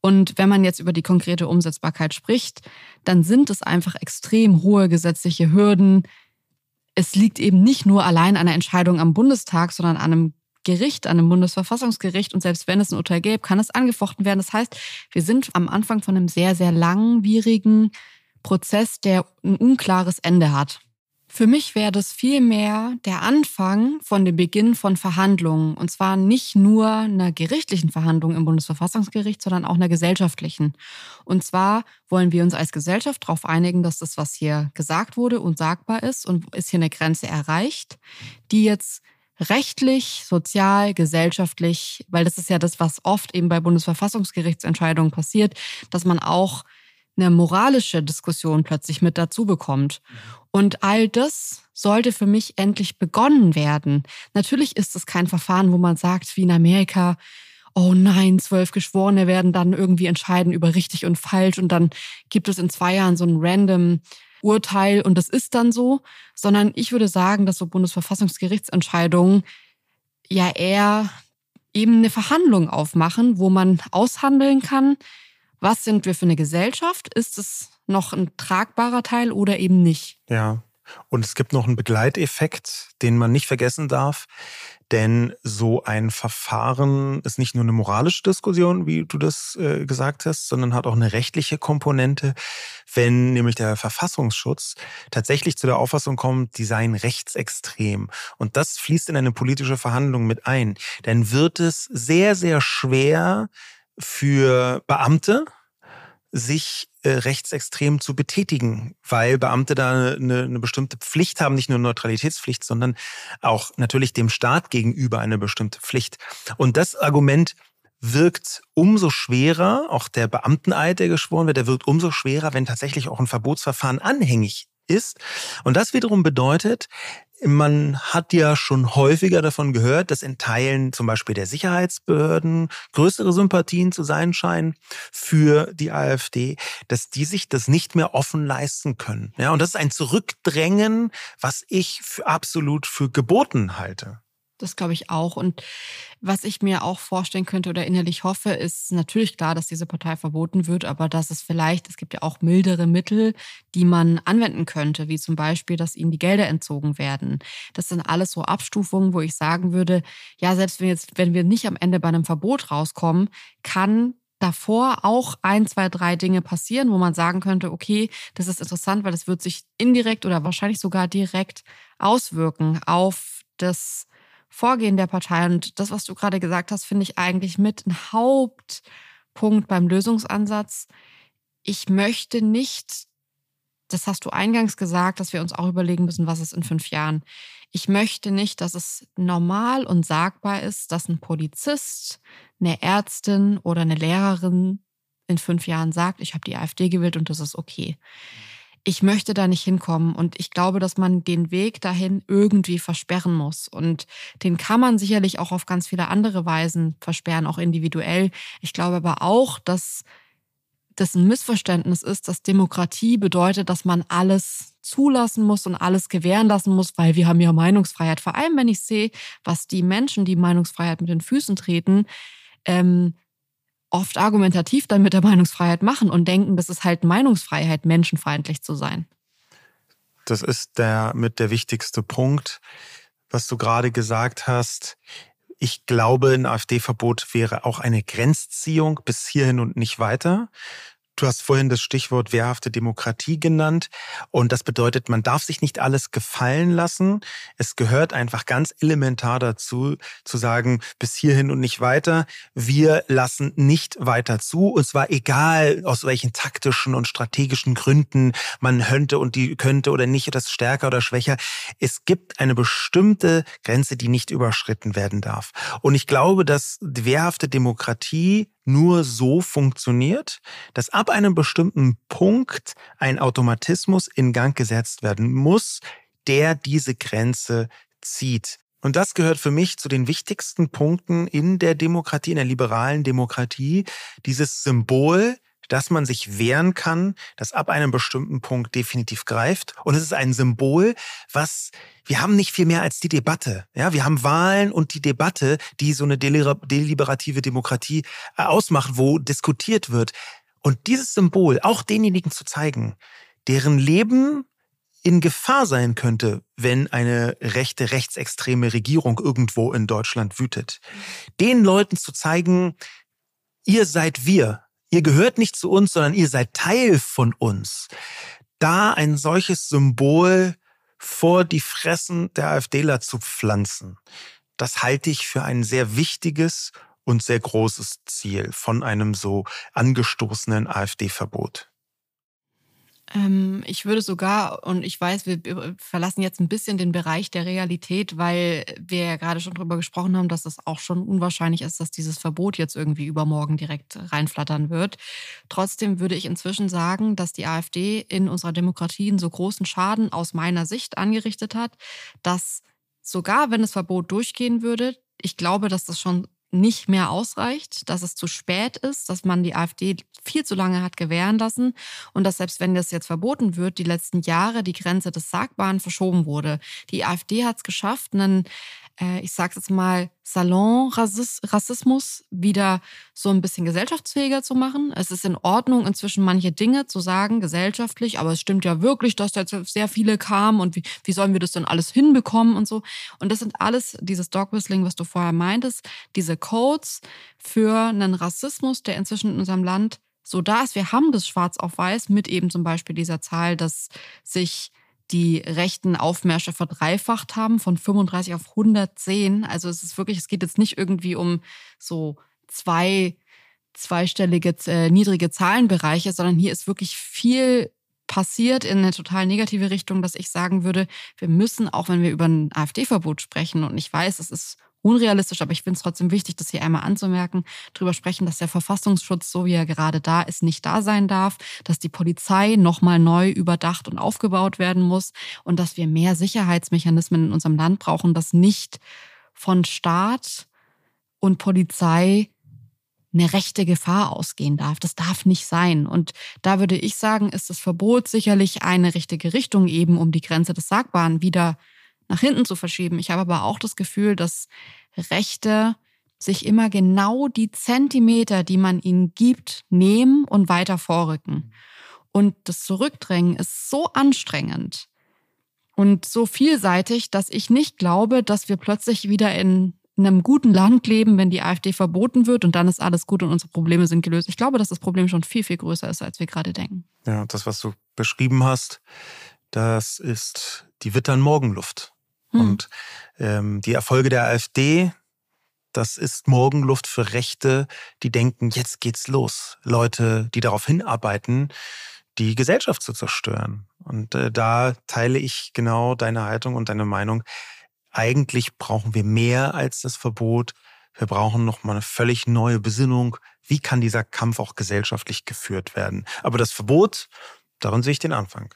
Und wenn man jetzt über die konkrete Umsetzbarkeit spricht, dann sind es einfach extrem hohe gesetzliche Hürden. Es liegt eben nicht nur allein an der Entscheidung am Bundestag, sondern an einem Gericht, an einem Bundesverfassungsgericht. Und selbst wenn es ein Urteil gäbe, kann es angefochten werden. Das heißt, wir sind am Anfang von einem sehr, sehr langwierigen Prozess, der ein unklares Ende hat. Für mich wäre das vielmehr der Anfang von dem Beginn von Verhandlungen. Und zwar nicht nur einer gerichtlichen Verhandlung im Bundesverfassungsgericht, sondern auch einer gesellschaftlichen. Und zwar wollen wir uns als Gesellschaft darauf einigen, dass das, was hier gesagt wurde, unsagbar ist und ist hier eine Grenze erreicht, die jetzt rechtlich, sozial, gesellschaftlich, weil das ist ja das, was oft eben bei Bundesverfassungsgerichtsentscheidungen passiert, dass man auch eine moralische Diskussion plötzlich mit dazu bekommt. Und all das sollte für mich endlich begonnen werden. Natürlich ist es kein Verfahren, wo man sagt, wie in Amerika, oh nein, zwölf Geschworene werden dann irgendwie entscheiden über richtig und falsch und dann gibt es in zwei Jahren so ein random Urteil und das ist dann so, sondern ich würde sagen, dass so Bundesverfassungsgerichtsentscheidungen ja eher eben eine Verhandlung aufmachen, wo man aushandeln kann, was sind wir für eine Gesellschaft? Ist es noch ein tragbarer Teil oder eben nicht? Ja. Und es gibt noch einen Begleiteffekt, den man nicht vergessen darf. Denn so ein Verfahren ist nicht nur eine moralische Diskussion, wie du das äh, gesagt hast, sondern hat auch eine rechtliche Komponente, wenn nämlich der Verfassungsschutz tatsächlich zu der Auffassung kommt, die seien rechtsextrem. Und das fließt in eine politische Verhandlung mit ein. Dann wird es sehr, sehr schwer, für Beamte, sich äh, rechtsextrem zu betätigen, weil Beamte da eine, eine bestimmte Pflicht haben, nicht nur Neutralitätspflicht, sondern auch natürlich dem Staat gegenüber eine bestimmte Pflicht. Und das Argument wirkt umso schwerer, auch der Beamteneid, der geschworen wird, der wirkt umso schwerer, wenn tatsächlich auch ein Verbotsverfahren anhängig ist. Und das wiederum bedeutet, man hat ja schon häufiger davon gehört, dass in Teilen zum Beispiel der Sicherheitsbehörden größere Sympathien zu sein scheinen für die AfD, dass die sich das nicht mehr offen leisten können. Ja, und das ist ein Zurückdrängen, was ich für absolut für geboten halte. Das glaube ich auch. Und was ich mir auch vorstellen könnte oder innerlich hoffe, ist natürlich klar, dass diese Partei verboten wird, aber dass es vielleicht, es gibt ja auch mildere Mittel, die man anwenden könnte, wie zum Beispiel, dass ihnen die Gelder entzogen werden. Das sind alles so Abstufungen, wo ich sagen würde, ja, selbst wenn jetzt, wenn wir nicht am Ende bei einem Verbot rauskommen, kann davor auch ein, zwei, drei Dinge passieren, wo man sagen könnte, okay, das ist interessant, weil das wird sich indirekt oder wahrscheinlich sogar direkt auswirken auf das Vorgehen der Partei. Und das, was du gerade gesagt hast, finde ich eigentlich mit ein Hauptpunkt beim Lösungsansatz. Ich möchte nicht, das hast du eingangs gesagt, dass wir uns auch überlegen müssen, was ist in fünf Jahren. Ich möchte nicht, dass es normal und sagbar ist, dass ein Polizist, eine Ärztin oder eine Lehrerin in fünf Jahren sagt, ich habe die AfD gewählt und das ist okay ich möchte da nicht hinkommen. Und ich glaube, dass man den Weg dahin irgendwie versperren muss. Und den kann man sicherlich auch auf ganz viele andere Weisen versperren, auch individuell. Ich glaube aber auch, dass das ein Missverständnis ist, dass Demokratie bedeutet, dass man alles zulassen muss und alles gewähren lassen muss, weil wir haben ja Meinungsfreiheit. Vor allem, wenn ich sehe, was die Menschen, die Meinungsfreiheit mit den Füßen treten, ähm, oft argumentativ dann mit der Meinungsfreiheit machen und denken, das ist halt Meinungsfreiheit, menschenfeindlich zu sein. Das ist der mit der wichtigste Punkt, was du gerade gesagt hast. Ich glaube, ein AfD-Verbot wäre auch eine Grenzziehung bis hierhin und nicht weiter. Du hast vorhin das Stichwort wehrhafte Demokratie genannt. Und das bedeutet, man darf sich nicht alles gefallen lassen. Es gehört einfach ganz elementar dazu, zu sagen, bis hierhin und nicht weiter. Wir lassen nicht weiter zu. Und zwar egal, aus welchen taktischen und strategischen Gründen man könnte und die könnte oder nicht, das stärker oder schwächer. Es gibt eine bestimmte Grenze, die nicht überschritten werden darf. Und ich glaube, dass wehrhafte Demokratie nur so funktioniert, dass ab einem bestimmten Punkt ein Automatismus in Gang gesetzt werden muss, der diese Grenze zieht. Und das gehört für mich zu den wichtigsten Punkten in der Demokratie, in der liberalen Demokratie, dieses Symbol, dass man sich wehren kann, das ab einem bestimmten Punkt definitiv greift. Und es ist ein Symbol, was wir haben nicht viel mehr als die Debatte. Ja, wir haben Wahlen und die Debatte, die so eine deliberative Demokratie äh, ausmacht, wo diskutiert wird. Und dieses Symbol auch denjenigen zu zeigen, deren Leben in Gefahr sein könnte, wenn eine rechte, rechtsextreme Regierung irgendwo in Deutschland wütet. Den Leuten zu zeigen, ihr seid wir, ihr gehört nicht zu uns, sondern ihr seid Teil von uns. Da ein solches Symbol vor die Fressen der AfDler zu pflanzen, das halte ich für ein sehr wichtiges und sehr großes Ziel von einem so angestoßenen AfD-Verbot. Ähm, ich würde sogar, und ich weiß, wir verlassen jetzt ein bisschen den Bereich der Realität, weil wir ja gerade schon drüber gesprochen haben, dass es auch schon unwahrscheinlich ist, dass dieses Verbot jetzt irgendwie übermorgen direkt reinflattern wird. Trotzdem würde ich inzwischen sagen, dass die AfD in unserer Demokratie einen so großen Schaden aus meiner Sicht angerichtet hat, dass sogar wenn das Verbot durchgehen würde, ich glaube, dass das schon nicht mehr ausreicht, dass es zu spät ist, dass man die AfD viel zu lange hat gewähren lassen und dass selbst wenn das jetzt verboten wird, die letzten Jahre die Grenze des Sagbaren verschoben wurde. Die AfD hat es geschafft, einen äh, ich sag's jetzt mal, Salon-Rassismus wieder so ein bisschen gesellschaftsfähiger zu machen. Es ist in Ordnung, inzwischen manche Dinge zu sagen, gesellschaftlich, aber es stimmt ja wirklich, dass da sehr viele kamen und wie, wie sollen wir das denn alles hinbekommen und so. Und das sind alles, dieses Dogwhistling, was du vorher meintest, diese Codes für einen Rassismus, der inzwischen in unserem Land so da ist. Wir haben das schwarz auf weiß mit eben zum Beispiel dieser Zahl, dass sich die rechten Aufmärsche verdreifacht haben von 35 auf 110. Also es ist wirklich, es geht jetzt nicht irgendwie um so zwei zweistellige äh, niedrige Zahlenbereiche, sondern hier ist wirklich viel passiert in eine total negative Richtung, dass ich sagen würde, wir müssen, auch wenn wir über ein AfD-Verbot sprechen, und ich weiß, es ist unrealistisch, aber ich finde es trotzdem wichtig, das hier einmal anzumerken, darüber sprechen, dass der Verfassungsschutz, so wie er gerade da ist, nicht da sein darf, dass die Polizei nochmal neu überdacht und aufgebaut werden muss und dass wir mehr Sicherheitsmechanismen in unserem Land brauchen, dass nicht von Staat und Polizei eine rechte Gefahr ausgehen darf. Das darf nicht sein. Und da würde ich sagen, ist das Verbot sicherlich eine richtige Richtung eben, um die Grenze des Sagbaren wieder nach hinten zu verschieben. Ich habe aber auch das Gefühl, dass Rechte sich immer genau die Zentimeter, die man ihnen gibt, nehmen und weiter vorrücken. Und das Zurückdrängen ist so anstrengend und so vielseitig, dass ich nicht glaube, dass wir plötzlich wieder in einem guten Land leben, wenn die AfD verboten wird und dann ist alles gut und unsere Probleme sind gelöst. Ich glaube, dass das Problem schon viel, viel größer ist, als wir gerade denken. Ja, das, was du beschrieben hast, das ist die Wittern-Morgenluft. Hm. Und ähm, die Erfolge der AfD, das ist Morgenluft für Rechte, die denken, jetzt geht's los. Leute, die darauf hinarbeiten, die Gesellschaft zu zerstören. Und äh, da teile ich genau deine Haltung und deine Meinung. Eigentlich brauchen wir mehr als das Verbot. Wir brauchen nochmal eine völlig neue Besinnung. Wie kann dieser Kampf auch gesellschaftlich geführt werden? Aber das Verbot, darin sehe ich den Anfang.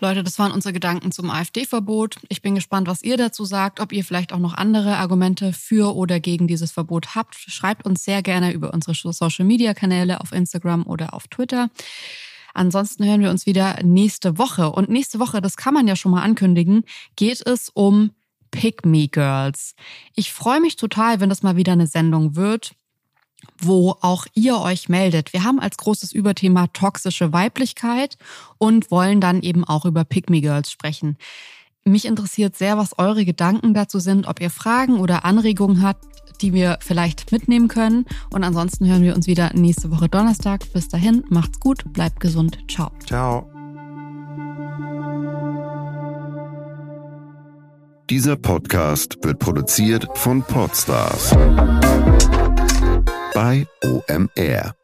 Leute, das waren unsere Gedanken zum AfD-Verbot. Ich bin gespannt, was ihr dazu sagt, ob ihr vielleicht auch noch andere Argumente für oder gegen dieses Verbot habt. Schreibt uns sehr gerne über unsere Social-Media-Kanäle auf Instagram oder auf Twitter. Ansonsten hören wir uns wieder nächste Woche. Und nächste Woche, das kann man ja schon mal ankündigen, geht es um Pick Me Girls. Ich freue mich total, wenn das mal wieder eine Sendung wird wo auch ihr euch meldet. Wir haben als großes Überthema toxische Weiblichkeit und wollen dann eben auch über Pygmy Girls sprechen. Mich interessiert sehr, was eure Gedanken dazu sind, ob ihr Fragen oder Anregungen habt, die wir vielleicht mitnehmen können. Und ansonsten hören wir uns wieder nächste Woche Donnerstag. Bis dahin, macht's gut, bleibt gesund. Ciao. Ciao. Dieser Podcast wird produziert von Podstars bei OMR.